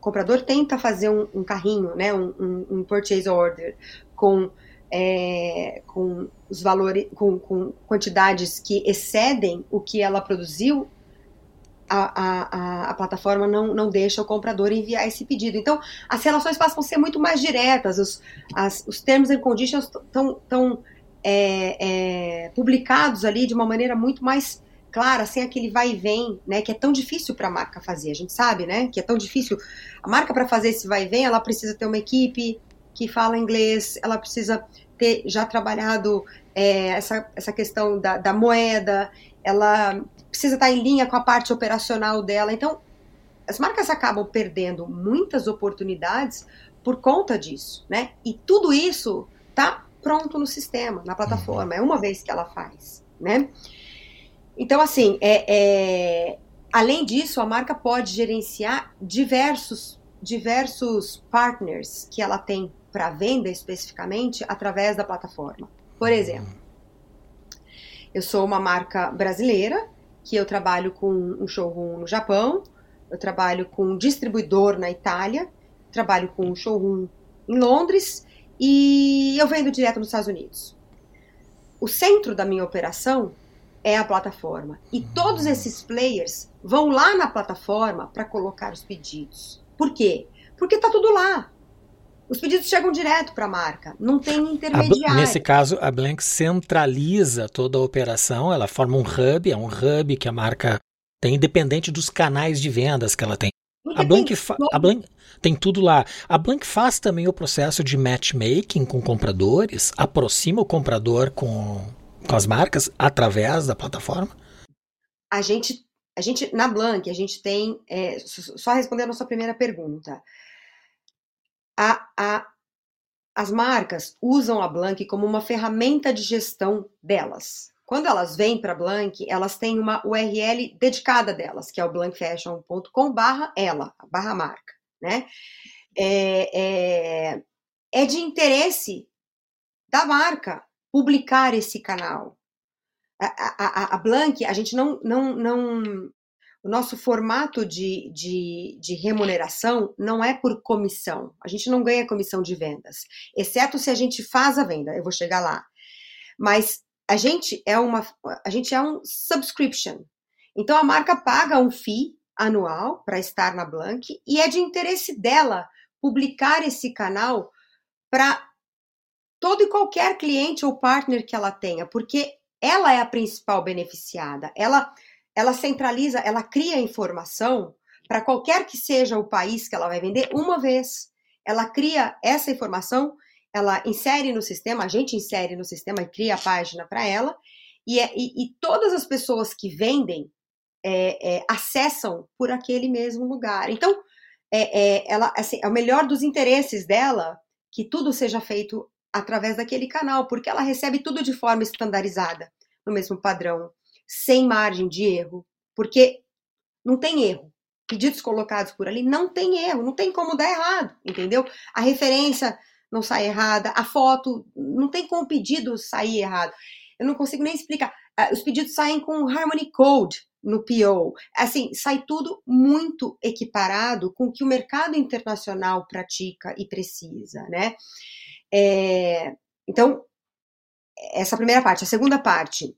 comprador tenta fazer um, um carrinho, né, um, um, um, purchase order com é, com os valores, com, com, quantidades que excedem o que ela produziu, a, a, a, plataforma não, não deixa o comprador enviar esse pedido. Então, as relações passam a ser muito mais diretas, os, as, os termos and conditions estão é, é, publicados ali de uma maneira muito mais clara, sem aquele vai e vem, né, que é tão difícil para a marca fazer. A gente sabe, né, que é tão difícil. A marca para fazer esse vai e vem, ela precisa ter uma equipe que fala inglês, ela precisa ter já trabalhado é, essa, essa questão da, da moeda, ela precisa estar em linha com a parte operacional dela. Então, as marcas acabam perdendo muitas oportunidades por conta disso, né? E tudo isso tá pronto no sistema, na plataforma. É uma vez que ela faz, né? Então, assim, é, é, além disso, a marca pode gerenciar diversos, diversos partners que ela tem para venda especificamente através da plataforma. Por exemplo, eu sou uma marca brasileira que eu trabalho com um showroom no Japão, eu trabalho com um distribuidor na Itália, trabalho com um showroom em Londres e eu vendo direto nos Estados Unidos. O centro da minha operação é a plataforma e todos esses players vão lá na plataforma para colocar os pedidos. Por quê? Porque está tudo lá. Os pedidos chegam direto para a marca, não tem intermediário. nesse caso, a Blank centraliza toda a operação, ela forma um hub, é um hub que a marca tem, independente dos canais de vendas que ela tem. a Blank, a Blank tem tudo lá. A Blank faz também o processo de matchmaking com compradores, aproxima o comprador com, com as marcas através da plataforma? A gente, a gente na Blank, a gente tem, é, só respondendo a sua primeira pergunta, a, a, as marcas usam a Blank como uma ferramenta de gestão delas. Quando elas vêm para a Blank, elas têm uma URL dedicada delas, que é o blankfashion.com barra ela, barra marca, né? É, é, é de interesse da marca publicar esse canal. A, a, a, Blank, a gente não, não, não, o nosso formato de, de, de, remuneração não é por comissão. A gente não ganha comissão de vendas, exceto se a gente faz a venda. Eu vou chegar lá. Mas a gente é uma, a gente é um subscription. Então a marca paga um fee anual para estar na Blank e é de interesse dela publicar esse canal para todo e qualquer cliente ou partner que ela tenha, porque ela é a principal beneficiada. Ela ela centraliza, ela cria informação para qualquer que seja o país que ela vai vender uma vez. Ela cria essa informação, ela insere no sistema, a gente insere no sistema e cria a página para ela, e, é, e, e, todas as pessoas que vendem é, é, acessam por aquele mesmo lugar. Então, é, é, ela, assim, é o melhor dos interesses dela que tudo seja feito através daquele canal, porque ela recebe tudo de forma estandarizada, no mesmo padrão sem margem de erro, porque não tem erro. Pedidos colocados por ali não tem erro, não tem como dar errado, entendeu? A referência não sai errada, a foto não tem como o pedido sair errado. Eu não consigo nem explicar. Ah, os pedidos saem com Harmony Code no PO. Assim, sai tudo muito equiparado com o que o mercado internacional pratica e precisa, né? É, então, essa primeira parte. A segunda parte,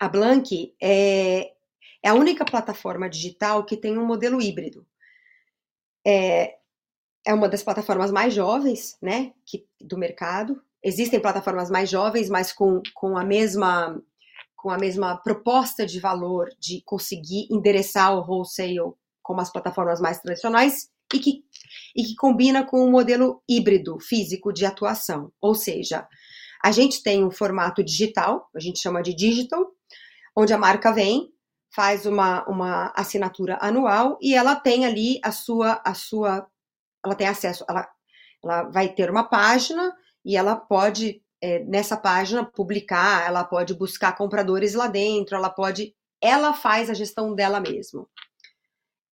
a Blank é, é a única plataforma digital que tem um modelo híbrido. É, é uma das plataformas mais jovens, né, que, do mercado. Existem plataformas mais jovens, mas com, com a mesma com a mesma proposta de valor de conseguir endereçar o wholesale como as plataformas mais tradicionais e que, e que combina com um modelo híbrido físico de atuação. Ou seja, a gente tem um formato digital, a gente chama de digital, onde a marca vem, faz uma, uma assinatura anual e ela tem ali a sua, a sua, ela tem acesso, ela, ela vai ter uma página e ela pode é, nessa página publicar, ela pode buscar compradores lá dentro, ela pode, ela faz a gestão dela mesma.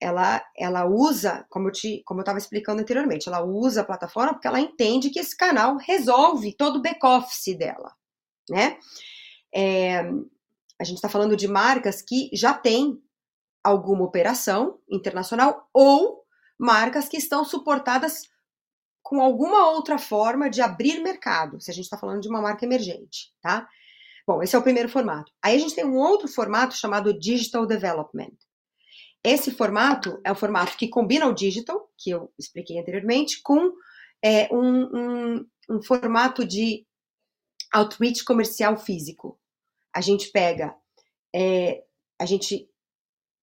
Ela, ela usa, como eu te, como eu estava explicando anteriormente, ela usa a plataforma porque ela entende que esse canal resolve todo o back office dela, né? É, a gente está falando de marcas que já têm alguma operação internacional ou marcas que estão suportadas com alguma outra forma de abrir mercado, se a gente está falando de uma marca emergente, tá? Bom, esse é o primeiro formato. Aí a gente tem um outro formato chamado Digital Development. Esse formato é o formato que combina o digital, que eu expliquei anteriormente, com é, um, um, um formato de outreach comercial físico. A gente pega, é, a gente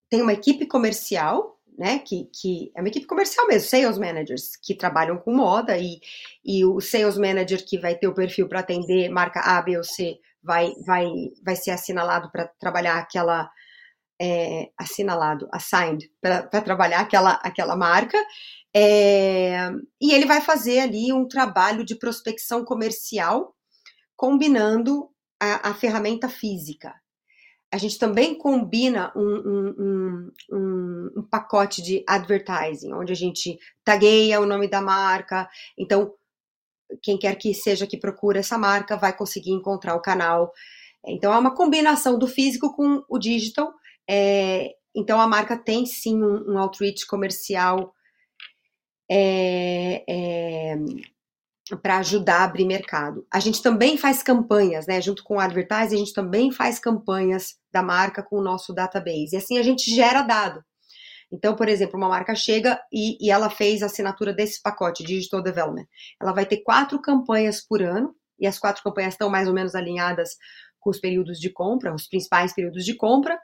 tem uma equipe comercial, né, que, que é uma equipe comercial mesmo, sales managers, que trabalham com moda, e, e o sales manager que vai ter o perfil para atender marca A, B ou C vai, vai, vai ser assinalado para trabalhar aquela. É, assinalado, assigned, para trabalhar aquela, aquela marca, é, e ele vai fazer ali um trabalho de prospecção comercial combinando a, a ferramenta física. A gente também combina um, um, um, um, pacote de advertising, onde a gente tagueia o nome da marca. Então, quem quer que seja que procure essa marca vai conseguir encontrar o canal. Então, é uma combinação do físico com o digital. É, então, a marca tem sim um, outreach comercial é, é, para ajudar a abrir mercado. A gente também faz campanhas, né? Junto com o advertising, a gente também faz campanhas da marca com o nosso database. E assim a gente gera dado. Então, por exemplo, uma marca chega e, e ela fez a assinatura desse pacote Digital Development. Ela vai ter quatro campanhas por ano, e as quatro campanhas estão mais ou menos alinhadas com os períodos de compra, os principais períodos de compra.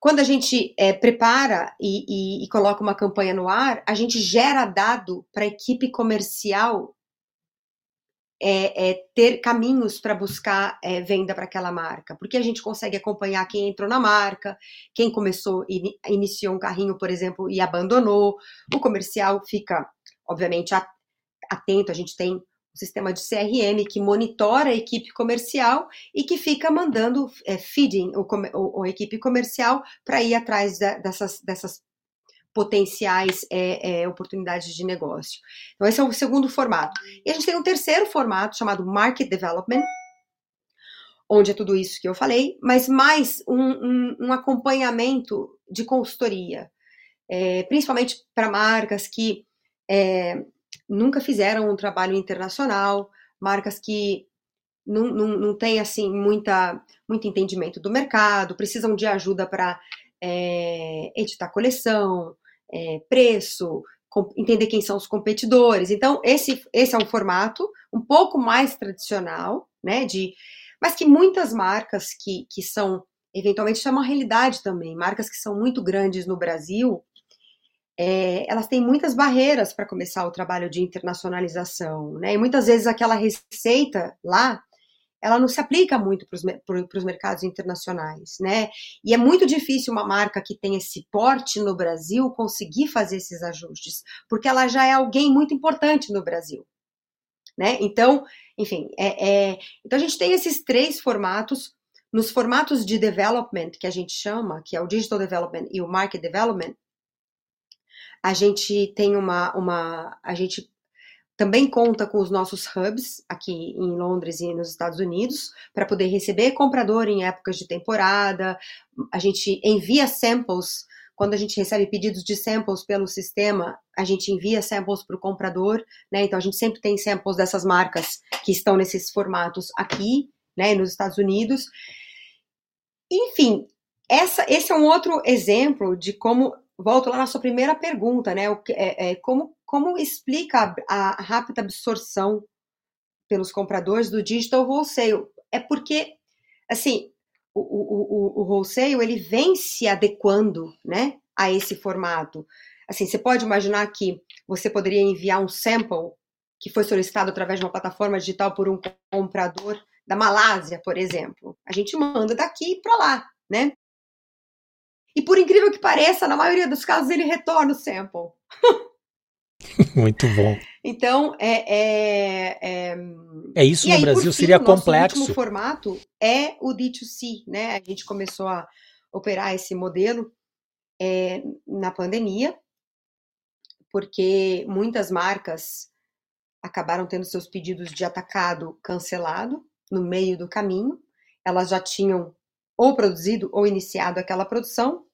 Quando a gente é, prepara e, e, e, coloca uma campanha no ar, a gente gera dado para a equipe comercial é, é, ter caminhos para buscar é, venda para aquela marca, porque a gente consegue acompanhar quem entrou na marca, quem começou e iniciou um carrinho, por exemplo, e abandonou. O comercial fica, obviamente, atento. A gente tem um sistema de CRM que monitora a equipe comercial e que fica mandando é, feeding o, a equipe comercial para ir atrás da, dessas, dessas potenciais é, é, oportunidades de negócio. Então, esse é o segundo formato. E a gente tem um terceiro formato chamado Market Development, onde é tudo isso que eu falei, mas mais um, um, um acompanhamento de consultoria, é, principalmente para marcas que é, nunca fizeram um trabalho internacional, marcas que não, não, não têm assim muita, muito entendimento do mercado, precisam de ajuda para é, editar coleção, é, preço, entender quem são os competidores. Então, esse, esse é um formato um pouco mais tradicional, né? De, mas que muitas marcas que, que são, eventualmente, isso é uma realidade também, marcas que são muito grandes no Brasil, é, elas têm muitas barreiras para começar o trabalho de internacionalização, né? E muitas vezes aquela receita lá ela não se aplica muito para os mercados internacionais, né? E é muito difícil uma marca que tem esse porte no Brasil conseguir fazer esses ajustes, porque ela já é alguém muito importante no Brasil, né? Então, enfim, é, é... então a gente tem esses três formatos. Nos formatos de development que a gente chama, que é o digital development e o market development, a gente tem uma, uma a gente também conta com os nossos hubs aqui em Londres e nos Estados Unidos para poder receber comprador em épocas de temporada. A gente envia samples quando a gente recebe pedidos de samples pelo sistema, a gente envia samples para o comprador, né? Então a gente sempre tem samples dessas marcas que estão nesses formatos aqui, né? Nos Estados Unidos. Enfim, essa, esse é um outro exemplo de como volto lá na sua primeira pergunta, né? O, é, é, como, como explica a, a, rápida absorção pelos compradores do digital wholesale? É porque, assim, o, o, o, o wholesale ele vem se adequando, né, a esse formato. Assim, você pode imaginar que você poderia enviar um sample que foi solicitado através de uma plataforma digital por um comprador da Malásia, por exemplo. A gente manda daqui para lá, né? E por incrível que pareça, na maioria dos casos ele retorna o sample. <laughs> Muito bom. Então, é. É, é... é isso no aí, Brasil fim, seria complexo. O último formato é o D2C, né? A gente começou a operar esse modelo é, na pandemia, porque muitas marcas acabaram tendo seus pedidos de atacado cancelado no meio do caminho. Elas já tinham ou produzido ou iniciado aquela produção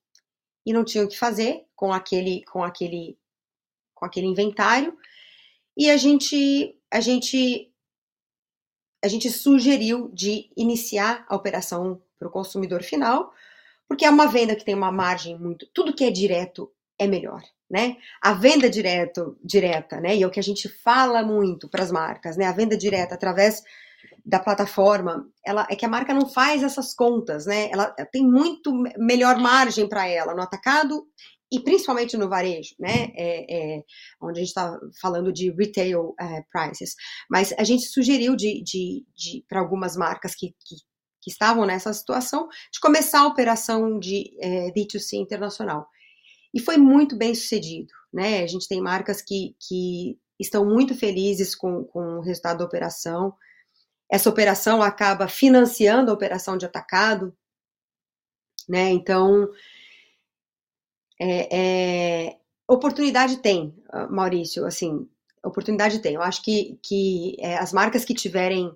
e não tinham o que fazer com aquele com aquele com aquele inventário. e a gente, a gente, a gente sugeriu de iniciar a operação para o consumidor final, porque é uma venda que tem uma margem muito, tudo que é direto é melhor, né? A venda direto, direta, né? E é o que a gente fala muito para as marcas, né? A venda direta através da plataforma, ela é que a marca não faz essas contas, né? Ela tem muito melhor margem para ela no atacado e principalmente no varejo, né? É, é, onde a gente está falando de retail é, prices. Mas a gente sugeriu de, de, de para algumas marcas que, que, que, estavam nessa situação de começar a operação de é, D2C internacional. E foi muito bem sucedido, né? A gente tem marcas que, que estão muito felizes com, com o resultado da operação. Essa operação acaba financiando a operação de atacado, né? Então, é, é, oportunidade tem, Maurício, assim, oportunidade tem. Eu acho que, que é, as marcas que tiverem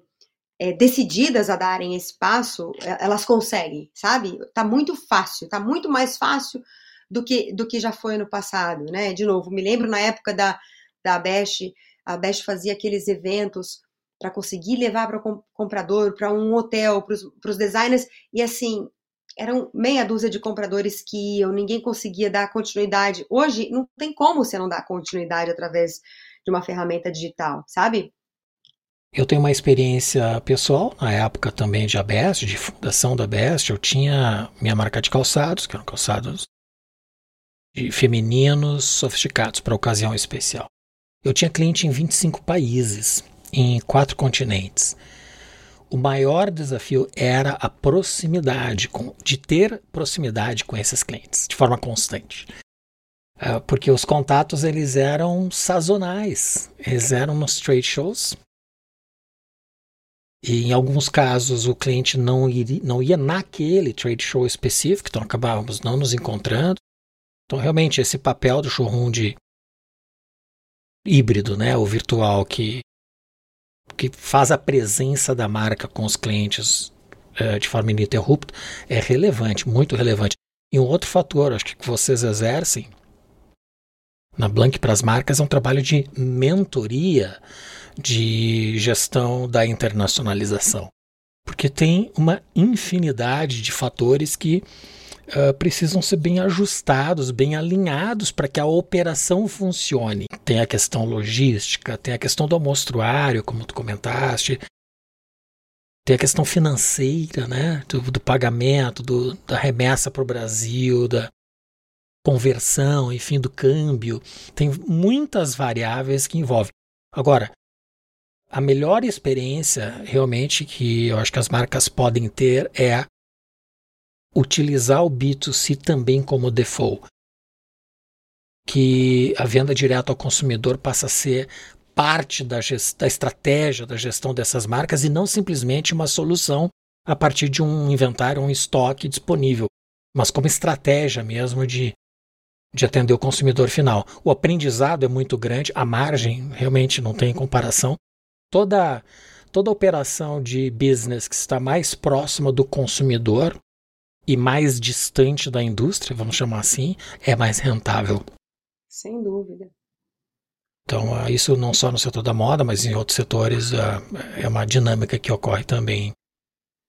é, decididas a darem esse passo, é, elas conseguem, sabe? Tá muito fácil, tá muito mais fácil do que, do que já foi no passado, né? De novo, me lembro na época da, da Best, a Best fazia aqueles eventos para conseguir levar para o comprador, para um hotel, para os designers, e assim, eram meia dúzia de compradores que iam, ninguém conseguia dar continuidade. Hoje, não tem como você não dar continuidade através de uma ferramenta digital, sabe? Eu tenho uma experiência pessoal, na época também de Abest, de fundação da Abest, eu tinha minha marca de calçados, que eram calçados femininos sofisticados para ocasião especial. Eu tinha cliente em 25 países, em quatro continentes. O maior desafio era a proximidade, com, de ter proximidade com esses clientes, de forma constante. Uh, porque os contatos eles eram sazonais, eles eram nos trade shows. E em alguns casos o cliente não, iria, não ia naquele trade show específico, então acabávamos não nos encontrando. Então, realmente, esse papel do showroom de híbrido, né, o virtual, que, que faz a presença da marca com os clientes é, de forma ininterrupta, é relevante, muito relevante. E um outro fator, acho que vocês exercem na Blank para as marcas é um trabalho de mentoria de gestão da internacionalização. Porque tem uma infinidade de fatores que uh, precisam ser bem ajustados, bem alinhados para que a operação funcione. Tem a questão logística, tem a questão do amostruário, como tu comentaste, tem a questão financeira, né, do, do pagamento, do, da remessa para o Brasil, da conversão, enfim, do câmbio. Tem muitas variáveis que envolvem. Agora, a melhor experiência realmente que eu acho que as marcas podem ter é utilizar o B2C também como default. Que a venda direta ao consumidor passa a ser parte da, da estratégia da gestão dessas marcas e não simplesmente uma solução a partir de um inventário, um estoque disponível, mas como estratégia mesmo de, de atender o consumidor final. O aprendizado é muito grande, a margem realmente não tem comparação. Toda, toda operação de business que está mais próxima do consumidor e mais distante da indústria, vamos chamar assim, é mais rentável. Sem dúvida. Então, ah, isso não só no setor da moda, mas em outros setores ah, é uma dinâmica que ocorre também.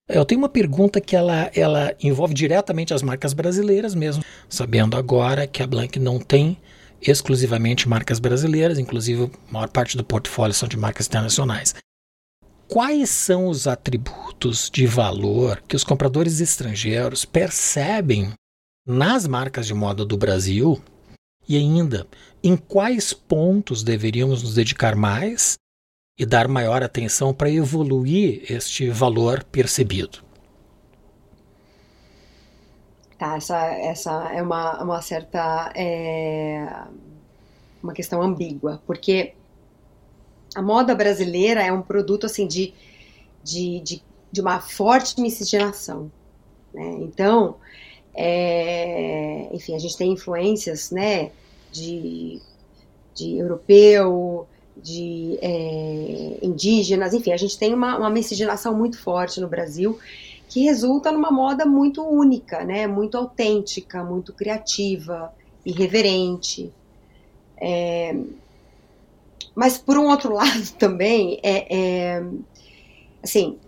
Eu tenho uma pergunta que ela, ela envolve diretamente as marcas brasileiras mesmo, sabendo agora que a Blank não tem exclusivamente marcas brasileiras, inclusive a maior parte do portfólio são de marcas internacionais quais são os atributos de valor que os compradores estrangeiros percebem nas marcas de moda do Brasil e ainda em quais pontos deveríamos nos dedicar mais e dar maior atenção para evoluir este valor percebido. Tá, essa, essa é uma, uma certa é, uma questão ambígua, porque a moda brasileira é um produto assim de, de, de, de uma forte miscigenação. Né? Então, é, enfim, a gente tem influências né, de, de europeu, de é, indígenas, enfim, a gente tem uma, uma miscigenação muito forte no Brasil que resulta numa moda muito única, né, muito autêntica, muito criativa, irreverente. É, mas por um outro <laughs> lado também é, é assim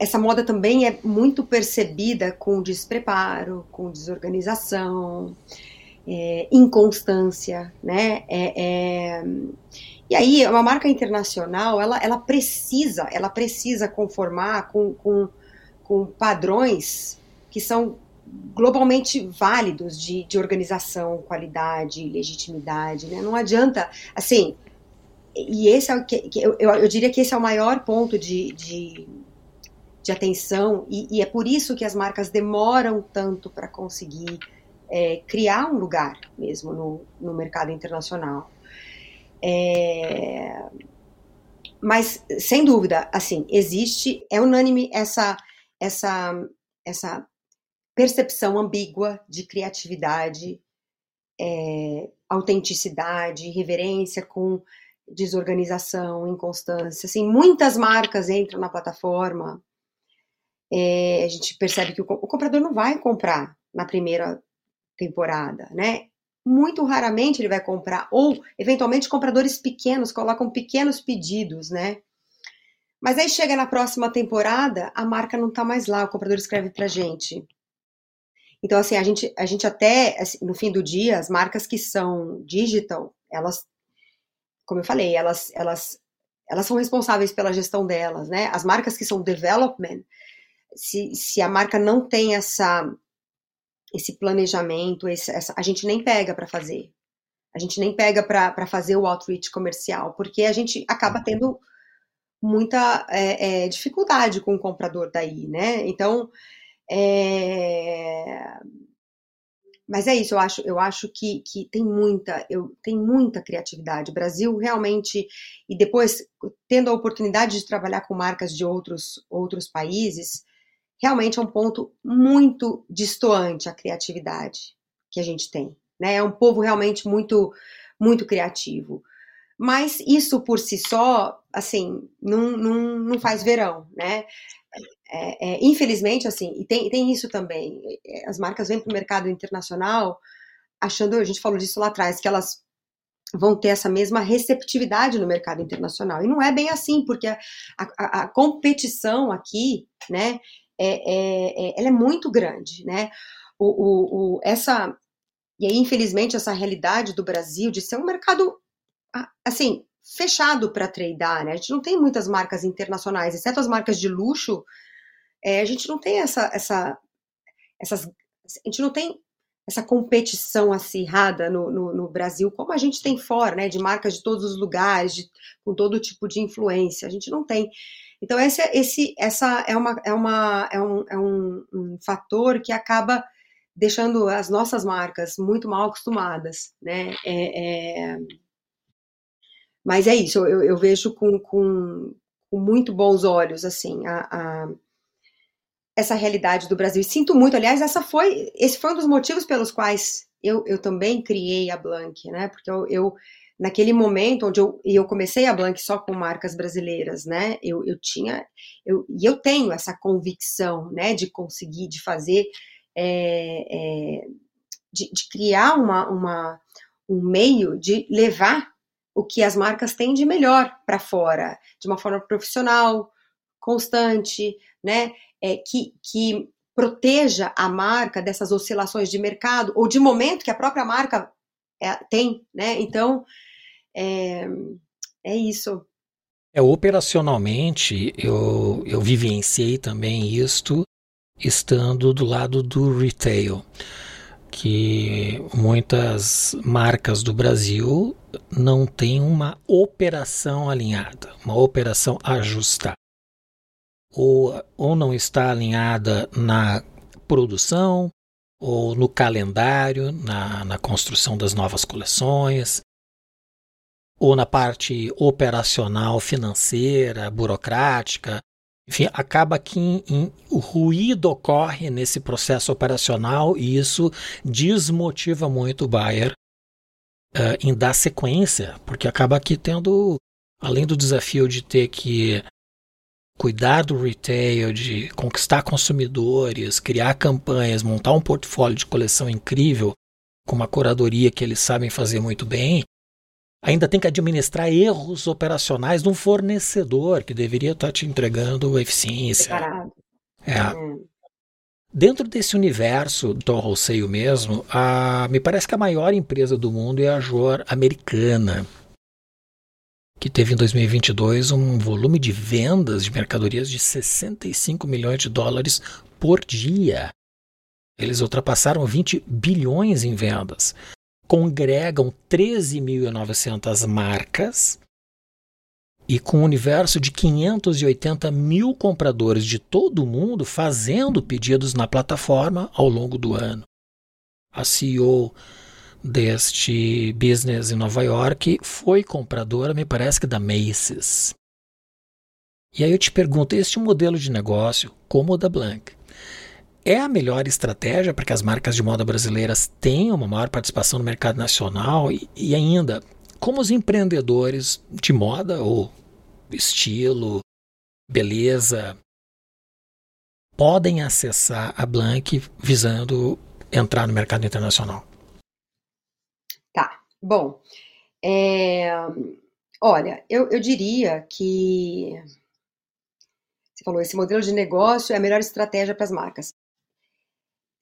essa moda também é muito percebida com despreparo, com desorganização, é, inconstância, né? É, é, e aí, uma marca internacional, ela, ela precisa, ela precisa conformar com, com, com padrões que são globalmente válidos de, de organização, qualidade, legitimidade, né? Não adianta, assim, e esse é o que, eu, eu, diria que esse é o maior ponto de, de, de atenção, e, e, é por isso que as marcas demoram tanto para conseguir é, criar um lugar mesmo no, no mercado internacional. É, mas, sem dúvida, assim, existe, é unânime essa, essa, essa percepção ambígua de criatividade, é, autenticidade, reverência com desorganização, inconstância. Assim, muitas marcas entram na plataforma, é, a gente percebe que o, o comprador não vai comprar na primeira temporada, né? Muito raramente ele vai comprar, ou eventualmente compradores pequenos colocam pequenos pedidos, né? Mas aí chega na próxima temporada, a marca não tá mais lá, o comprador escreve pra gente. Então, assim, a gente, a gente até, assim, no fim do dia, as marcas que são digital, elas, como eu falei, elas, elas, elas são responsáveis pela gestão delas, né? As marcas que são development, se, se a marca não tem essa esse planejamento, esse, essa, a gente nem pega para fazer. A gente nem pega para fazer o outreach comercial, porque a gente acaba tendo muita é, é, dificuldade com o comprador daí, né? Então, é... mas é isso. Eu acho, eu acho que, que tem muita, eu tem muita criatividade. O Brasil realmente e depois tendo a oportunidade de trabalhar com marcas de outros outros países, realmente é um ponto muito distoante a criatividade que a gente tem. Né? É um povo realmente muito, muito criativo. Mas isso por si só, assim, não, não, não faz verão, né? É, é, infelizmente, assim, e tem, tem isso também. As marcas vêm para o mercado internacional achando, a gente falou disso lá atrás, que elas vão ter essa mesma receptividade no mercado internacional. E não é bem assim, porque a, a, a competição aqui, né, é, é, é, ela é muito grande, né? O, o, o, essa e aí, infelizmente, essa realidade do Brasil de ser um mercado assim fechado para tradar, né? A gente não tem muitas marcas internacionais, exceto as marcas de luxo. É, a gente não tem essa, essa, essas, a gente não tem essa competição acirrada no, no, no, Brasil, como a gente tem fora, né? De marcas de todos os lugares, de, com todo tipo de influência. A gente não tem. Então, esse, esse, essa é, uma, é, uma, é, um, é um, um fator que acaba deixando as nossas marcas muito mal acostumadas, né? É, é... Mas é isso, eu, eu vejo com, com, com, muito bons olhos, assim, a, a, essa realidade do Brasil. E sinto muito, aliás, essa foi, esse foi um dos motivos pelos quais eu, eu também criei a Blank, né? Porque eu, eu naquele momento onde eu, eu comecei a Blank só com marcas brasileiras, né? Eu, eu tinha, eu, e eu tenho essa convicção, né, de conseguir, de fazer, é, é, de, de, criar uma, uma, um meio de levar o que as marcas têm de melhor para fora, de uma forma profissional, constante, né? É, que, que proteja a marca dessas oscilações de mercado ou de momento que a própria marca é, tem, né? Então, é, é isso. É, operacionalmente, eu, eu vivenciei também isto estando do lado do retail, que muitas marcas do Brasil não têm uma operação alinhada, uma operação ajustada. Ou, ou não está alinhada na produção, ou no calendário, na, na construção das novas coleções, ou na parte operacional, financeira, burocrática. Enfim, acaba que em, em, o ruído ocorre nesse processo operacional e isso desmotiva muito o buyer uh, em dar sequência, porque acaba aqui tendo, além do desafio de ter que cuidar do retail, de conquistar consumidores, criar campanhas, montar um portfólio de coleção incrível, com uma curadoria que eles sabem fazer muito bem, ainda tem que administrar erros operacionais de um fornecedor que deveria estar te entregando eficiência. Preparado. É. Hum. Dentro desse universo do wholesale mesmo, a, me parece que a maior empresa do mundo é a Jor americana, que teve em 2022 um volume de vendas de mercadorias de 65 milhões de dólares por dia. Eles ultrapassaram 20 bilhões em vendas, congregam 13.900 marcas e com um universo de 580 mil compradores de todo o mundo fazendo pedidos na plataforma ao longo do ano. A CEO deste business em Nova York foi compradora, me parece que da Macy's. E aí eu te pergunto, este modelo de negócio, como o da Blank, é a melhor estratégia para que as marcas de moda brasileiras tenham uma maior participação no mercado nacional e, e ainda como os empreendedores de moda ou estilo, beleza, podem acessar a Blank visando entrar no mercado internacional? Bom. É, olha, eu, eu diria que você falou, esse modelo de negócio é a melhor estratégia para as marcas.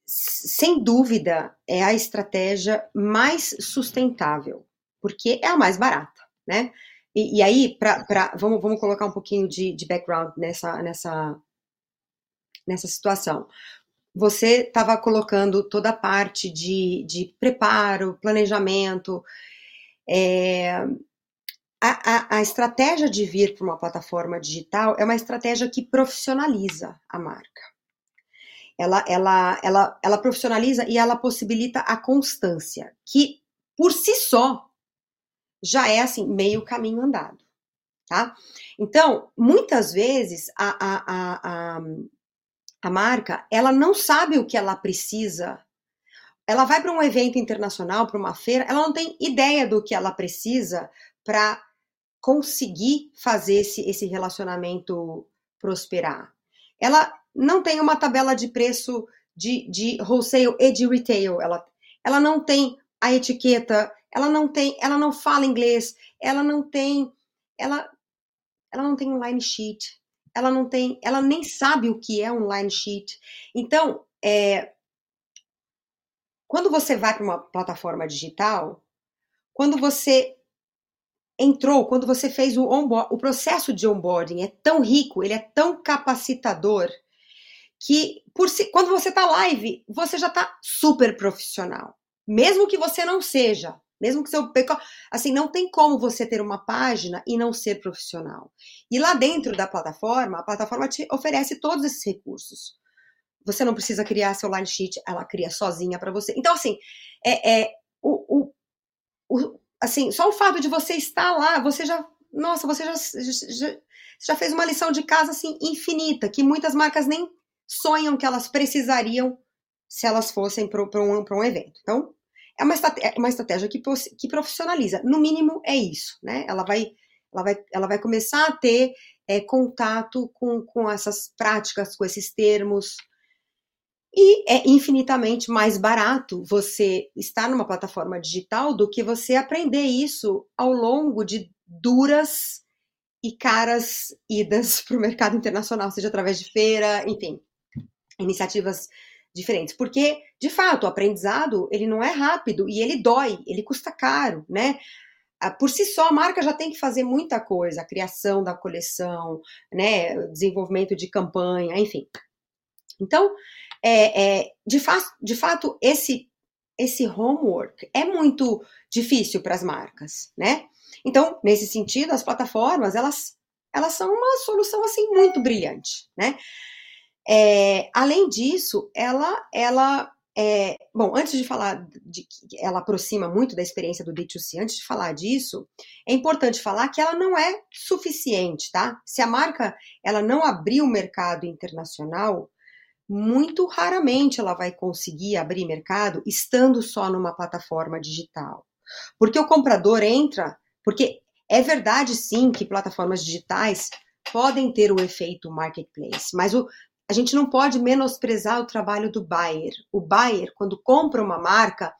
Sem dúvida, é a estratégia mais sustentável, porque é a mais barata, né? E, e aí, pra, pra, vamos, vamos colocar um pouquinho de, de background nessa, nessa, nessa situação. Você estava colocando toda a parte de, de preparo, planejamento. É, a, a, a, estratégia de vir para uma plataforma digital é uma estratégia que profissionaliza a marca. Ela, ela, ela, ela profissionaliza e ela possibilita a constância, que por si só já é assim, meio caminho andado, tá? Então, muitas vezes a, a, a, a, marca, ela não sabe o que ela precisa. Ela vai para um evento internacional, para uma feira, ela não tem ideia do que ela precisa para conseguir fazer esse, esse relacionamento prosperar. Ela não tem uma tabela de preço de, de wholesale e de retail. Ela, ela não tem a etiqueta ela não tem, ela não fala inglês, ela não tem, ela, ela não tem um line sheet, ela não tem, ela nem sabe o que é um line sheet. Então, é, quando você vai para uma plataforma digital, quando você entrou, quando você fez o onboard, o processo de onboarding é tão rico, ele é tão capacitador que por si, quando você está live, você já está super profissional, mesmo que você não seja. Mesmo que seu assim, não tem como você ter uma página e não ser profissional. E lá dentro da plataforma, a plataforma te oferece todos esses recursos. Você não precisa criar seu line sheet, ela cria sozinha para você. Então, assim, é, é o, o, o, assim, só o fato de você estar lá, você já, nossa, você já, já, já fez uma lição de casa assim infinita, que muitas marcas nem sonham que elas precisariam se elas fossem para um, um evento. Então, é uma, estratégia, é uma estratégia que, que profissionaliza. No mínimo é isso, né? Ela vai, ela vai, ela vai começar a ter é, contato com, com essas práticas, com esses termos. E é infinitamente mais barato você estar numa plataforma digital do que você aprender isso ao longo de duras e caras idas <laughs> para o mercado internacional, seja através de feira, enfim, iniciativas diferentes, porque de fato o aprendizado ele não é rápido e ele dói, ele custa caro, né? Ah, por si só, a marca já tem que fazer muita coisa, a criação da coleção, né, desenvolvimento de campanha, enfim. Então, é, é de, fa de fato, esse esse homework é muito difícil para as marcas, né? Então, nesse sentido, as plataformas elas elas são uma solução assim muito brilhante, né? É, além disso, ela, ela é, bom, antes de falar de que ela aproxima muito da experiência do D2C, antes de falar disso, é importante falar que ela não é suficiente, tá? Se a marca ela não abrir o mercado internacional, muito raramente ela vai conseguir abrir mercado estando só numa plataforma digital. Porque o comprador entra, porque é verdade sim que plataformas digitais podem ter o efeito marketplace, mas o, a gente não pode menosprezar o trabalho do buyer. O buyer, quando compra uma marca,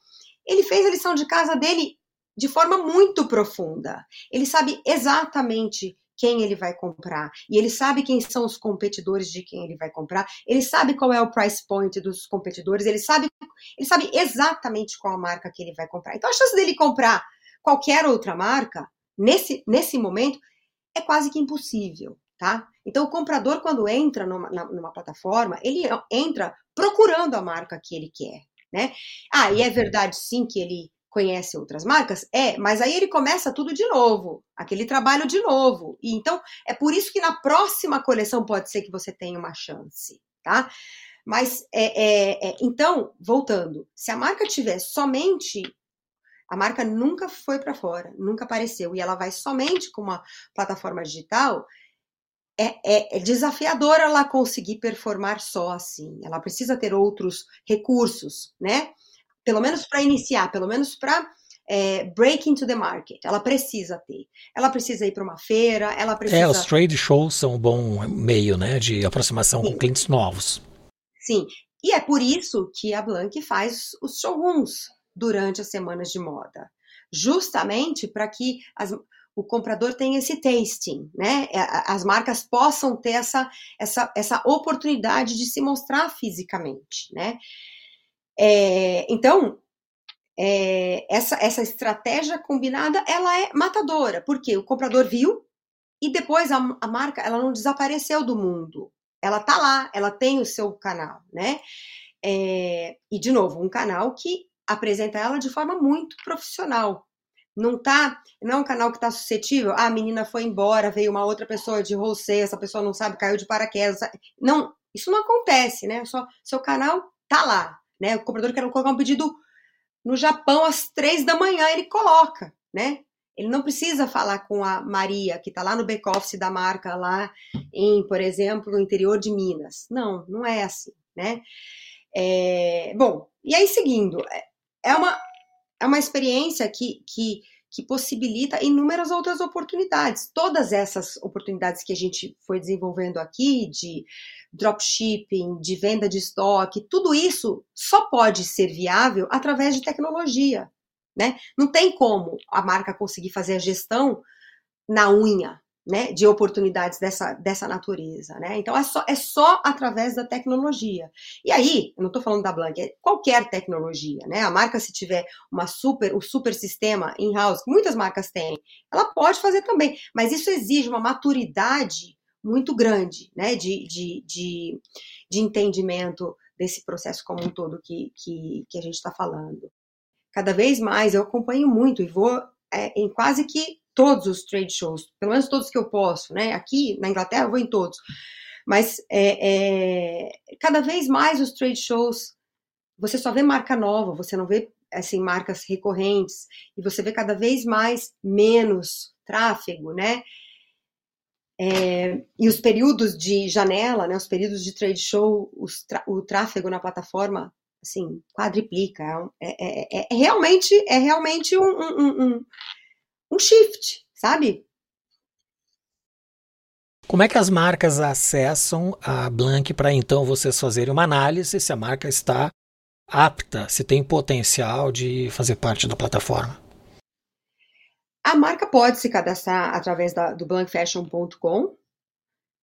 ele fez a lição de casa dele de forma muito profunda. Ele sabe exatamente quem ele vai comprar. E ele sabe quem são os competidores de quem ele vai comprar. Ele sabe qual é o price point dos competidores. Ele sabe, ele sabe exatamente qual a marca que ele vai comprar. Então a chance dele comprar qualquer outra marca nesse, nesse momento é quase que impossível, tá? Então o comprador quando entra numa, numa plataforma ele entra procurando a marca que ele quer, né? Ah, e é verdade sim que ele conhece outras marcas? É, mas aí ele começa tudo de novo, aquele trabalho de novo. E então é por isso que na próxima coleção pode ser que você tenha uma chance, tá? Mas é, é, é então, voltando, se a marca tiver somente a marca nunca foi para fora, nunca apareceu, e ela vai somente com uma plataforma digital, é, é, é, desafiador ela conseguir performar só assim. Ela precisa ter outros recursos, né? pelo menos para iniciar, pelo menos para é, break into the market. Ela precisa ter. Ela precisa ir para uma feira, ela precisa. É, os trade shows são um bom meio, né, de aproximação Sim. com clientes novos. Sim, e é por isso que a Blank faz os showrooms durante as semanas de moda, justamente para que as, o comprador tenha esse tasting, né? É, as marcas possam ter essa, essa, essa oportunidade de se mostrar fisicamente, né? É, então, é, essa, essa estratégia combinada, ela é matadora, porque o comprador viu e depois a, a marca, ela não desapareceu do mundo. Ela tá lá, ela tem o seu canal, né? É, e, de novo, um canal que apresenta ela de forma muito profissional. Não tá, não é um canal que está suscetível. Ah, a menina foi embora, veio uma outra pessoa de wholesale, essa pessoa não sabe, caiu de paraquedas. Não, isso não acontece, né? Só seu canal tá lá. Né? O comprador quer colocar um pedido no Japão às três da manhã, ele coloca, né? Ele não precisa falar com a Maria, que está lá no back-office da marca, lá em, por exemplo, no interior de Minas. Não, não é assim, né? É, bom, e aí seguindo, é, é uma, é uma experiência que, que, que possibilita inúmeras outras oportunidades. Todas essas oportunidades que a gente foi desenvolvendo aqui, de dropshipping, de venda de estoque, tudo isso só pode ser viável através de tecnologia. Né? Não tem como a marca conseguir fazer a gestão na unha, né, de oportunidades dessa, dessa natureza, né? Então é só, é só através da tecnologia. E aí, eu não estou falando da Blank, é qualquer tecnologia, né? A marca se tiver uma super, o super sistema in-house, que muitas marcas têm, ela pode fazer também, mas isso exige uma maturidade muito grande, né, de, de, de, de entendimento desse processo como um todo que, que, que a gente está falando. Cada vez mais eu acompanho muito e vou é, em quase que todos os trade shows, pelo menos todos que eu posso, né? Aqui na Inglaterra eu vou em todos, mas é, é, cada vez mais os trade shows você só vê marca nova, você não vê assim marcas recorrentes e você vê cada vez mais menos tráfego, né? É, e os períodos de janela, né, os períodos de trade show, o tráfego na plataforma, assim, quadriplica. É, é, é, é realmente, é realmente um, um, um, um shift, sabe? Como é que as marcas acessam a Blank para então vocês fazerem uma análise se a marca está apta, se tem potencial de fazer parte da plataforma? A marca pode se cadastrar através da, do blankfashion.com.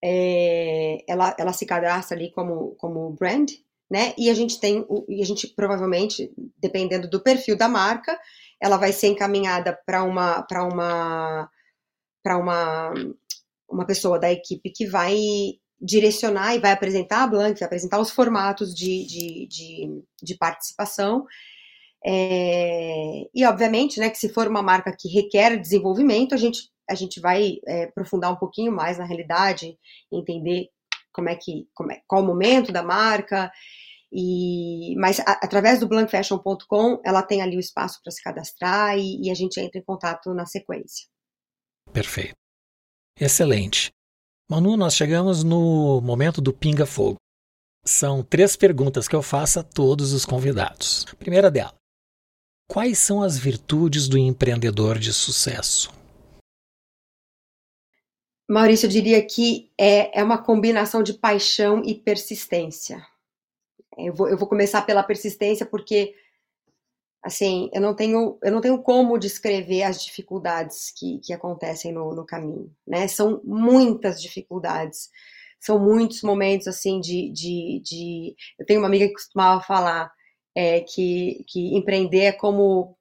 É, ela, ela se cadastra ali como, como brand, né? E a gente tem, e a gente provavelmente, dependendo do perfil da marca, ela vai ser encaminhada para uma, para uma, para uma, uma pessoa da equipe que vai direcionar e vai apresentar a Blank, vai apresentar os formatos de, de, de, de participação é, e obviamente, né, que se for uma marca que requer desenvolvimento, a gente, a gente vai é, aprofundar um pouquinho mais na realidade, entender como é que, como é, qual o momento da marca. E, mas a, através do blankfashion.com, ela tem ali o espaço para se cadastrar e, e a gente entra em contato na sequência. Perfeito. Excelente. Manu, nós chegamos no momento do pinga-fogo. São três perguntas que eu faço a todos os convidados. A primeira dela: Quais são as virtudes do empreendedor de sucesso? Maurício, eu diria que é, é uma combinação de paixão e persistência. Eu vou, eu vou começar pela persistência porque assim, eu não tenho, eu não tenho como descrever as dificuldades que, que acontecem no, no caminho, né? São muitas dificuldades, são muitos momentos, assim, de, de, de... Eu tenho uma amiga que costumava falar é, que, que empreender é como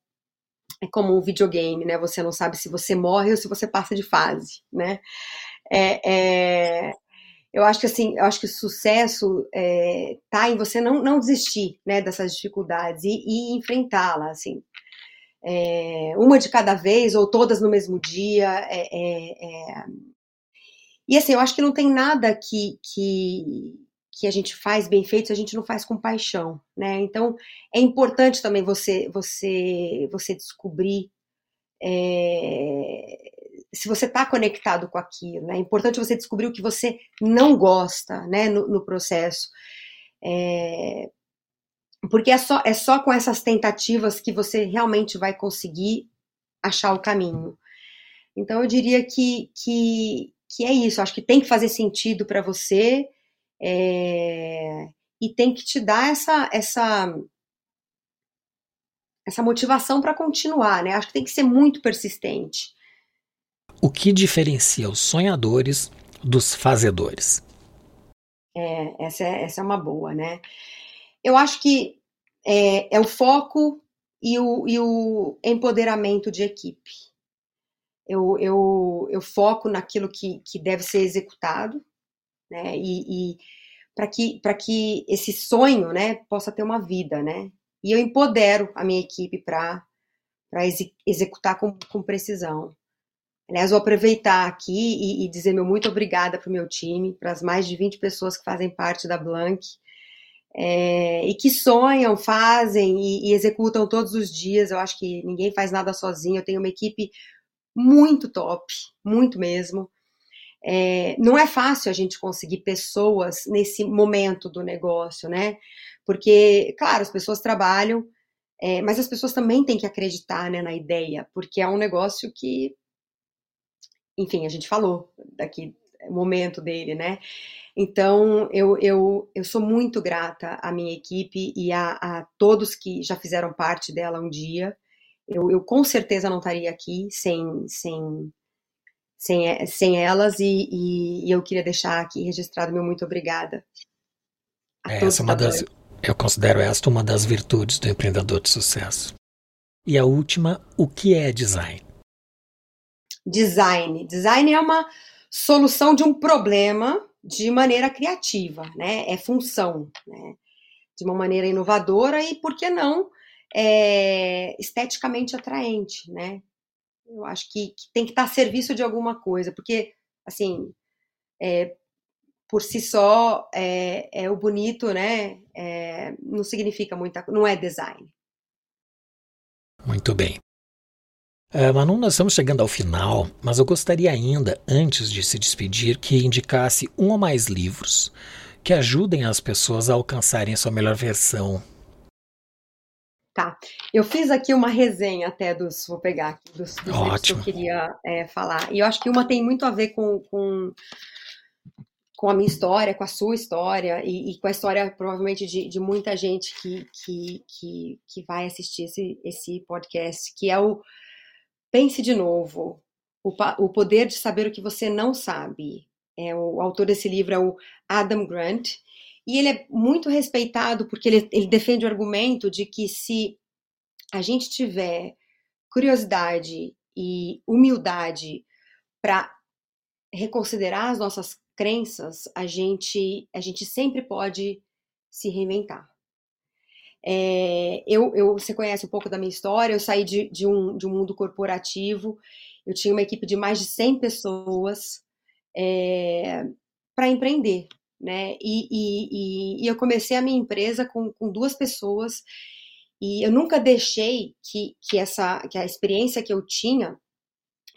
é como um videogame, né? Você não sabe se você morre ou se você passa de fase, né? É, é, eu acho que assim, eu acho que o sucesso é, tá em você não, não desistir, né, dessas dificuldades e, e enfrentá-las, assim, é, uma de cada vez ou todas no mesmo dia. É, é, é, e assim, eu acho que não tem nada que, que que a gente faz bem feito, a gente não faz com paixão, né? Então é importante também você você você descobrir é, se você está conectado com aquilo, né? É importante você descobrir o que você não gosta, né? No, no processo, é, porque é só é só com essas tentativas que você realmente vai conseguir achar o caminho. Então eu diria que que que é isso. Acho que tem que fazer sentido para você é, e tem que te dar essa essa essa motivação para continuar, né? Acho que tem que ser muito persistente. O que diferencia os sonhadores dos fazedores? É, essa é, essa é uma boa, né? Eu acho que é, é o foco e o, e o empoderamento de equipe. Eu, eu, eu foco naquilo que, que deve ser executado, né? E, e para que, que esse sonho, né, possa ter uma vida, né? E eu empodero a minha equipe para executar com, com precisão. Aliás, vou aproveitar aqui e, e dizer meu muito obrigada para o meu time, para as mais de 20 pessoas que fazem parte da Blank é, e que sonham, fazem e, e, executam todos os dias. Eu acho que ninguém faz nada sozinho. Eu tenho uma equipe muito top, muito mesmo. É, não é fácil a gente conseguir pessoas nesse momento do negócio, né? Porque, claro, as pessoas trabalham, é, mas as pessoas também têm que acreditar né, na ideia, porque é um negócio que, enfim, a gente falou daqui momento dele, né? Então, eu, eu, eu sou muito grata à minha equipe e a, a todos que já fizeram parte dela um dia. Eu, eu com certeza não estaria aqui sem, sem sem, sem elas e, e, e, eu queria deixar aqui registrado meu muito obrigada. É, essa é uma das, eu considero esta uma das virtudes do empreendedor de sucesso. E a última, o que é design? Design. Design é uma solução de um problema de maneira criativa, né? É função, né? De uma maneira inovadora e, por que não, é, esteticamente atraente, né? eu acho que, que tem que estar a serviço de alguma coisa, porque, assim, é, por si só, é, é o bonito, né? É, não significa muita coisa, não é design. Muito bem. Uh, Manu, nós estamos chegando ao final, mas eu gostaria ainda, antes de se despedir, que indicasse um ou mais livros que ajudem as pessoas a alcançarem a sua melhor versão Tá. Eu fiz aqui uma resenha até dos. Vou pegar aqui dos, dos livros que eu queria é, falar. E eu acho que uma tem muito a ver com, com, com a minha história, com a sua história, e, e com a história, provavelmente, de, de muita gente que, que, que, que vai assistir esse, esse podcast, que é o Pense de Novo. O, o Poder de Saber o que Você Não Sabe. É, o autor desse livro é o Adam Grant. E ele é muito respeitado porque ele, ele defende o argumento de que se a gente tiver curiosidade e humildade para reconsiderar as nossas crenças, a gente, a gente sempre pode se reinventar. É, eu, eu, você conhece um pouco da minha história, eu saí de, de, um, de um mundo corporativo, eu tinha uma equipe de mais de 100 pessoas é, para empreender né? E, e, e, eu comecei a minha empresa com, com duas pessoas e eu nunca deixei que, que essa que a experiência que eu tinha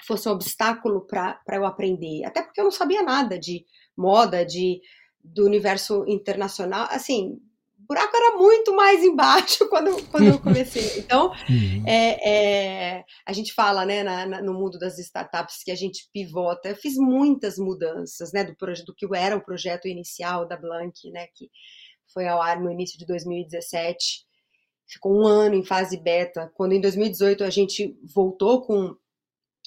fosse um obstáculo para eu aprender, até porque eu não sabia nada de moda, de do universo internacional, assim, buraco era muito mais embaixo <laughs> quando, quando eu comecei. Então, uhum. é, é, a gente fala, né, na, na, no mundo das startups que a gente pivota. Eu fiz muitas mudanças, né, do, do que era o projeto inicial da Blank, né, que foi ao ar no início de 2017. ficou um ano em fase beta. Quando em 2018 a gente voltou com,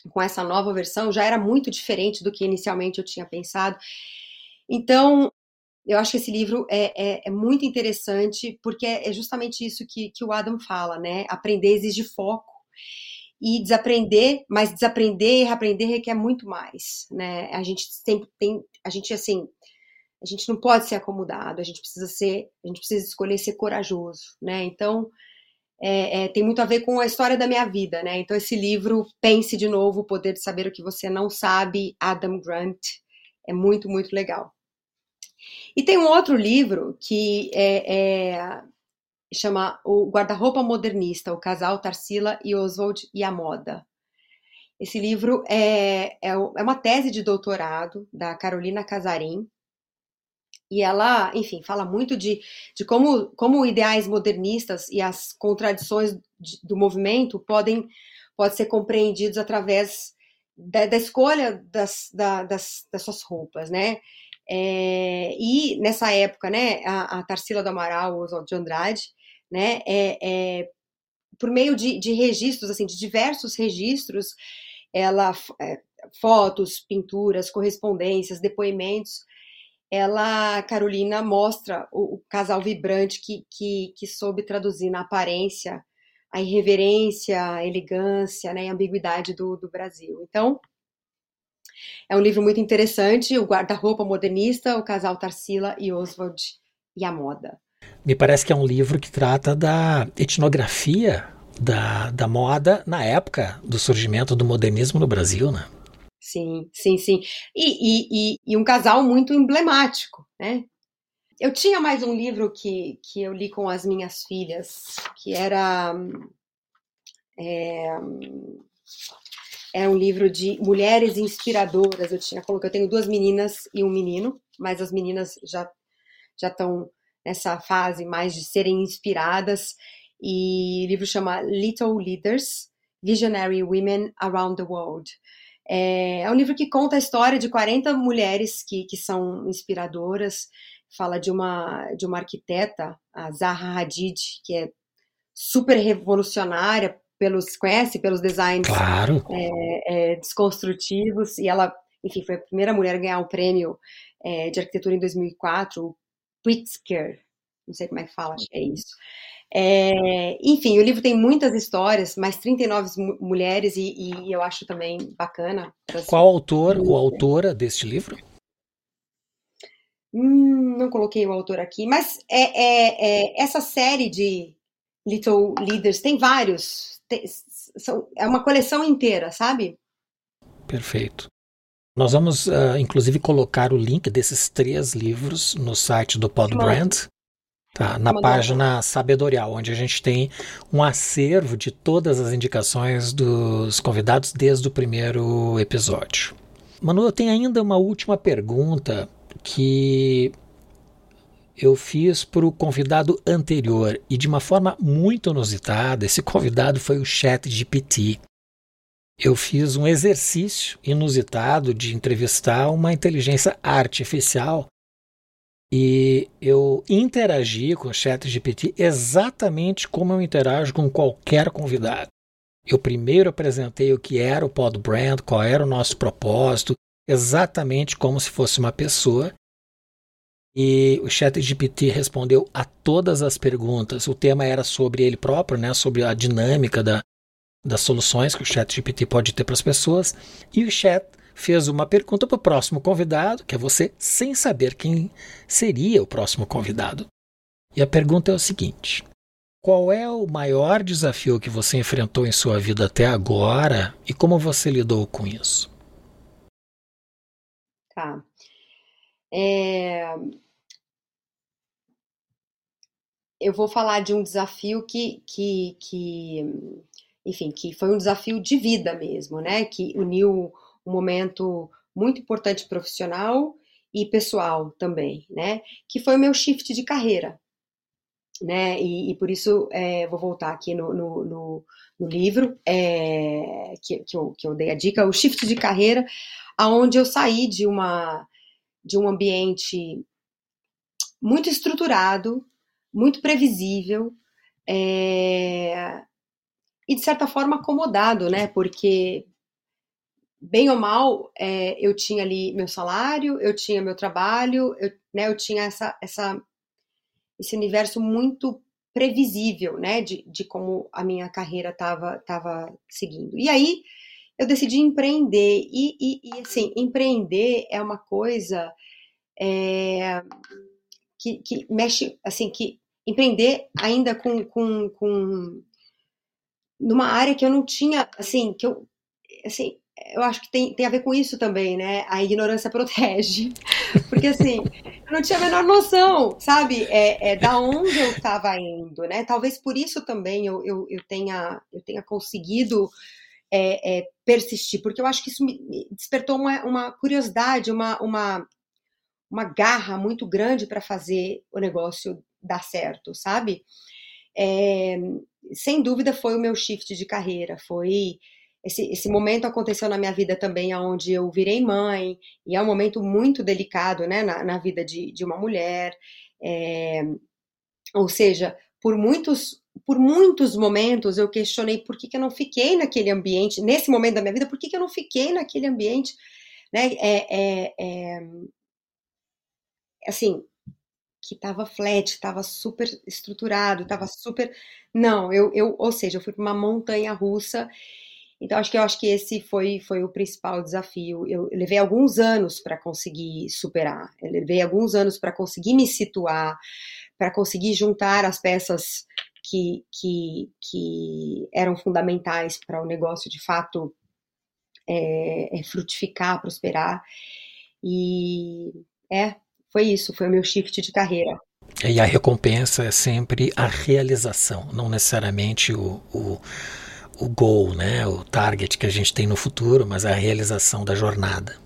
com essa nova versão, já era muito diferente do que inicialmente eu tinha pensado. Então, eu acho que esse livro é, é, é muito interessante, porque é, é justamente isso que, que o Adam fala, né? Aprender exige foco e desaprender, mas desaprender e reaprender requer muito mais, né? A gente sempre tem, a gente assim, a gente não pode ser acomodado, a gente precisa ser, a gente precisa escolher ser corajoso, né? Então, é, é, tem muito a ver com a história da minha vida, né? Então, esse livro, Pense de Novo, O Poder de Saber o que Você Não Sabe, Adam Grant, é muito, muito legal. E tem um outro livro que é, é chama O Guarda-Roupa Modernista, o casal Tarsila e Oswald e a Moda. Esse livro é, é, é uma tese de doutorado da Carolina Casarim, e ela, enfim, fala muito de, de como, como ideais modernistas e as contradições de, do movimento podem pode ser compreendidos através da, da escolha das, da, das, das suas roupas, né? É, e nessa época, né, a, a Tarsila do Amaral, o Oswaldo de Andrade, né, é, é, por meio de, de, registros, assim, de diversos registros, ela, é, fotos, pinturas, correspondências, depoimentos, ela, Carolina, mostra o, o casal vibrante que, que, que, soube traduzir na aparência a irreverência, a elegância, né, a ambiguidade do, do Brasil. Então, é um livro muito interessante, o guarda-roupa modernista, o casal Tarsila e Oswald e a moda. Me parece que é um livro que trata da etnografia da, da moda na época do surgimento do modernismo no Brasil, né? Sim, sim, sim. E, e, e, um casal muito emblemático, né? Eu tinha mais um livro que, que eu li com as minhas filhas, que era. É, é um livro de mulheres inspiradoras. Eu tinha eu tenho duas meninas e um menino, mas as meninas já já estão nessa fase mais de serem inspiradas. E o livro chama Little Leaders: Visionary Women Around the World. É, é um livro que conta a história de 40 mulheres que, que são inspiradoras. Fala de uma de uma arquiteta, a Zaha Hadid, que é super revolucionária pelos conhece pelos designs claro. é, é, desconstrutivos e ela enfim foi a primeira mulher a ganhar o prêmio é, de arquitetura em 2004 o Pritzker não sei como é que fala acho que é isso é, enfim o livro tem muitas histórias mais 39 mulheres e, e eu acho também bacana qual autor ou autora deste livro hum, não coloquei o autor aqui mas é, é, é essa série de Little Leaders tem vários tem, são, é uma coleção inteira, sabe? Perfeito. Nós vamos, uh, inclusive, colocar o link desses três livros no site do Podbrand, tá? na página Sabedorial, onde a gente tem um acervo de todas as indicações dos convidados desde o primeiro episódio. Manu, eu tenho ainda uma última pergunta que eu fiz para o convidado anterior e de uma forma muito inusitada, esse convidado foi o Chat GPT. Eu fiz um exercício inusitado de entrevistar uma inteligência artificial e eu interagi com o Chat GPT exatamente como eu interajo com qualquer convidado. Eu primeiro apresentei o que era o Pod Brand, qual era o nosso propósito, exatamente como se fosse uma pessoa, e o ChatGPT respondeu a todas as perguntas. O tema era sobre ele próprio, né, sobre a dinâmica da, das soluções que o ChatGPT pode ter para as pessoas. E o chat fez uma pergunta para o próximo convidado, que é você, sem saber quem seria o próximo convidado. E a pergunta é o seguinte: qual é o maior desafio que você enfrentou em sua vida até agora e como você lidou com isso? Tá. É... Eu vou falar de um desafio que, que, que, enfim, que foi um desafio de vida mesmo, né? Que uniu um momento muito importante profissional e pessoal também, né? Que foi o meu shift de carreira, né? E, e por isso é, vou voltar aqui no, no, no, no livro é, que, que, eu, que eu dei a dica, o shift de carreira, aonde eu saí de uma de um ambiente muito estruturado, muito previsível, é, e de certa forma acomodado, né? Porque bem ou mal, é, eu tinha ali meu salário, eu tinha meu trabalho, eu, né, eu tinha essa, essa, esse universo muito previsível, né, de, de como a minha carreira estava tava seguindo. E aí eu decidi empreender e, e, e assim, empreender é uma coisa é, que, que mexe, assim, que empreender ainda com, com, com numa área que eu não tinha, assim, que eu, assim, eu acho que tem, tem a ver com isso também, né? A ignorância <laughs> protege. Porque, assim, eu não tinha a menor noção, sabe? É, é da onde eu estava indo, né? Talvez por isso também eu, eu, eu, tenha, eu tenha conseguido é, é, persistir, porque eu acho que isso me despertou uma, uma curiosidade, uma, uma, uma garra muito grande para fazer o negócio dar certo, sabe? É, sem dúvida foi o meu shift de carreira, foi esse, esse momento aconteceu na minha vida também, onde eu virei mãe, e é um momento muito delicado né, na, na vida de, de uma mulher. É, ou seja, por muitos, por muitos momentos eu questionei por que, que eu não fiquei naquele ambiente, nesse momento da minha vida, por que, que eu não fiquei naquele ambiente, né? É, é, é assim, que estava flat, estava super estruturado, estava super. Não, eu, eu, ou seja, eu fui para uma montanha russa então, acho que eu acho que esse foi, foi o principal desafio. Eu levei alguns anos para conseguir superar, eu levei alguns anos para conseguir me situar, para conseguir juntar as peças que, que, que eram fundamentais para o negócio de fato é, é frutificar, prosperar. E é, foi isso, foi o meu shift de carreira. E a recompensa é sempre a realização, não necessariamente o, o o goal, né, o target que a gente tem no futuro, mas a realização da jornada.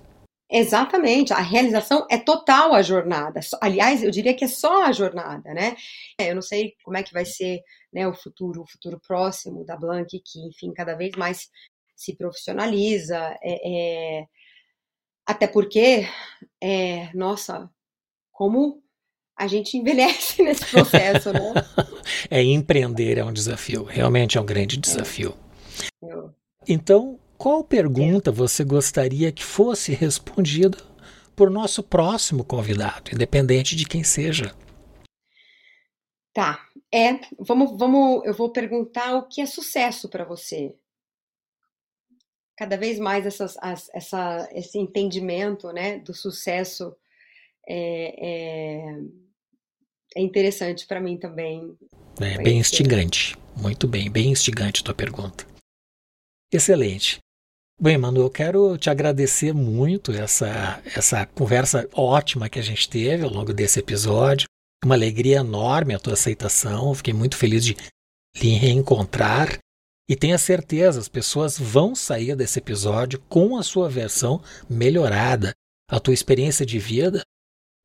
Exatamente, a realização é total a jornada. Aliás, eu diria que é só a jornada, né? É, eu não sei como é que vai ser né, o futuro, o futuro próximo da Blank, que, enfim, cada vez mais se profissionaliza. É, é... Até porque, é, nossa, como a gente <laughs> envelhece nesse processo, né? <laughs> é, empreender é um desafio, realmente é um grande desafio. Então, qual pergunta você gostaria que fosse respondida por nosso próximo convidado, independente de quem seja? Tá. É, vamos, vamos, eu vou perguntar o que é sucesso para você. Cada vez mais essas, as, essa, esse entendimento, né, do sucesso é, é, é interessante para mim também. É bem instigante. Muito bem, bem instigante a tua pergunta. Excelente. Bem, Manu, eu quero te agradecer muito essa, essa conversa ótima que a gente teve ao longo desse episódio. Uma alegria enorme a tua aceitação. Fiquei muito feliz de lhe reencontrar. E tenha certeza, as pessoas vão sair desse episódio com a sua versão melhorada, a tua experiência de vida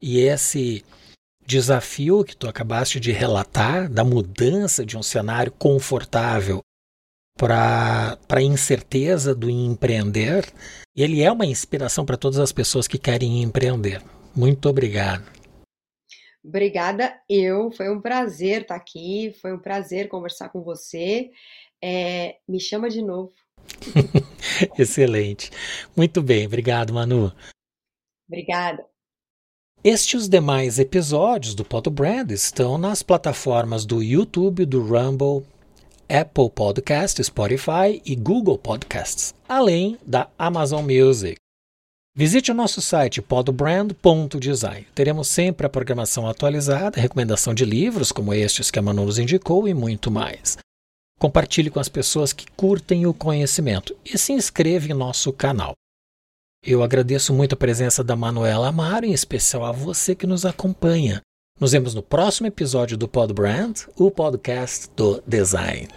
e esse desafio que tu acabaste de relatar da mudança de um cenário confortável para a incerteza do empreender. Ele é uma inspiração para todas as pessoas que querem empreender. Muito obrigado. Obrigada, eu. Foi um prazer estar aqui, foi um prazer conversar com você. É, me chama de novo. <laughs> Excelente. Muito bem, obrigado, Manu. Obrigada. Este e os demais episódios do Poto Brand estão nas plataformas do YouTube, do Rumble, Apple Podcast, Spotify e Google Podcasts, além da Amazon Music. Visite o nosso site podbrand.design. Teremos sempre a programação atualizada, recomendação de livros como estes que a Manu nos indicou e muito mais. Compartilhe com as pessoas que curtem o conhecimento e se inscreva em nosso canal. Eu agradeço muito a presença da Manuela Amaro, em especial a você que nos acompanha. Nos vemos no próximo episódio do Pod Brand, o podcast do design.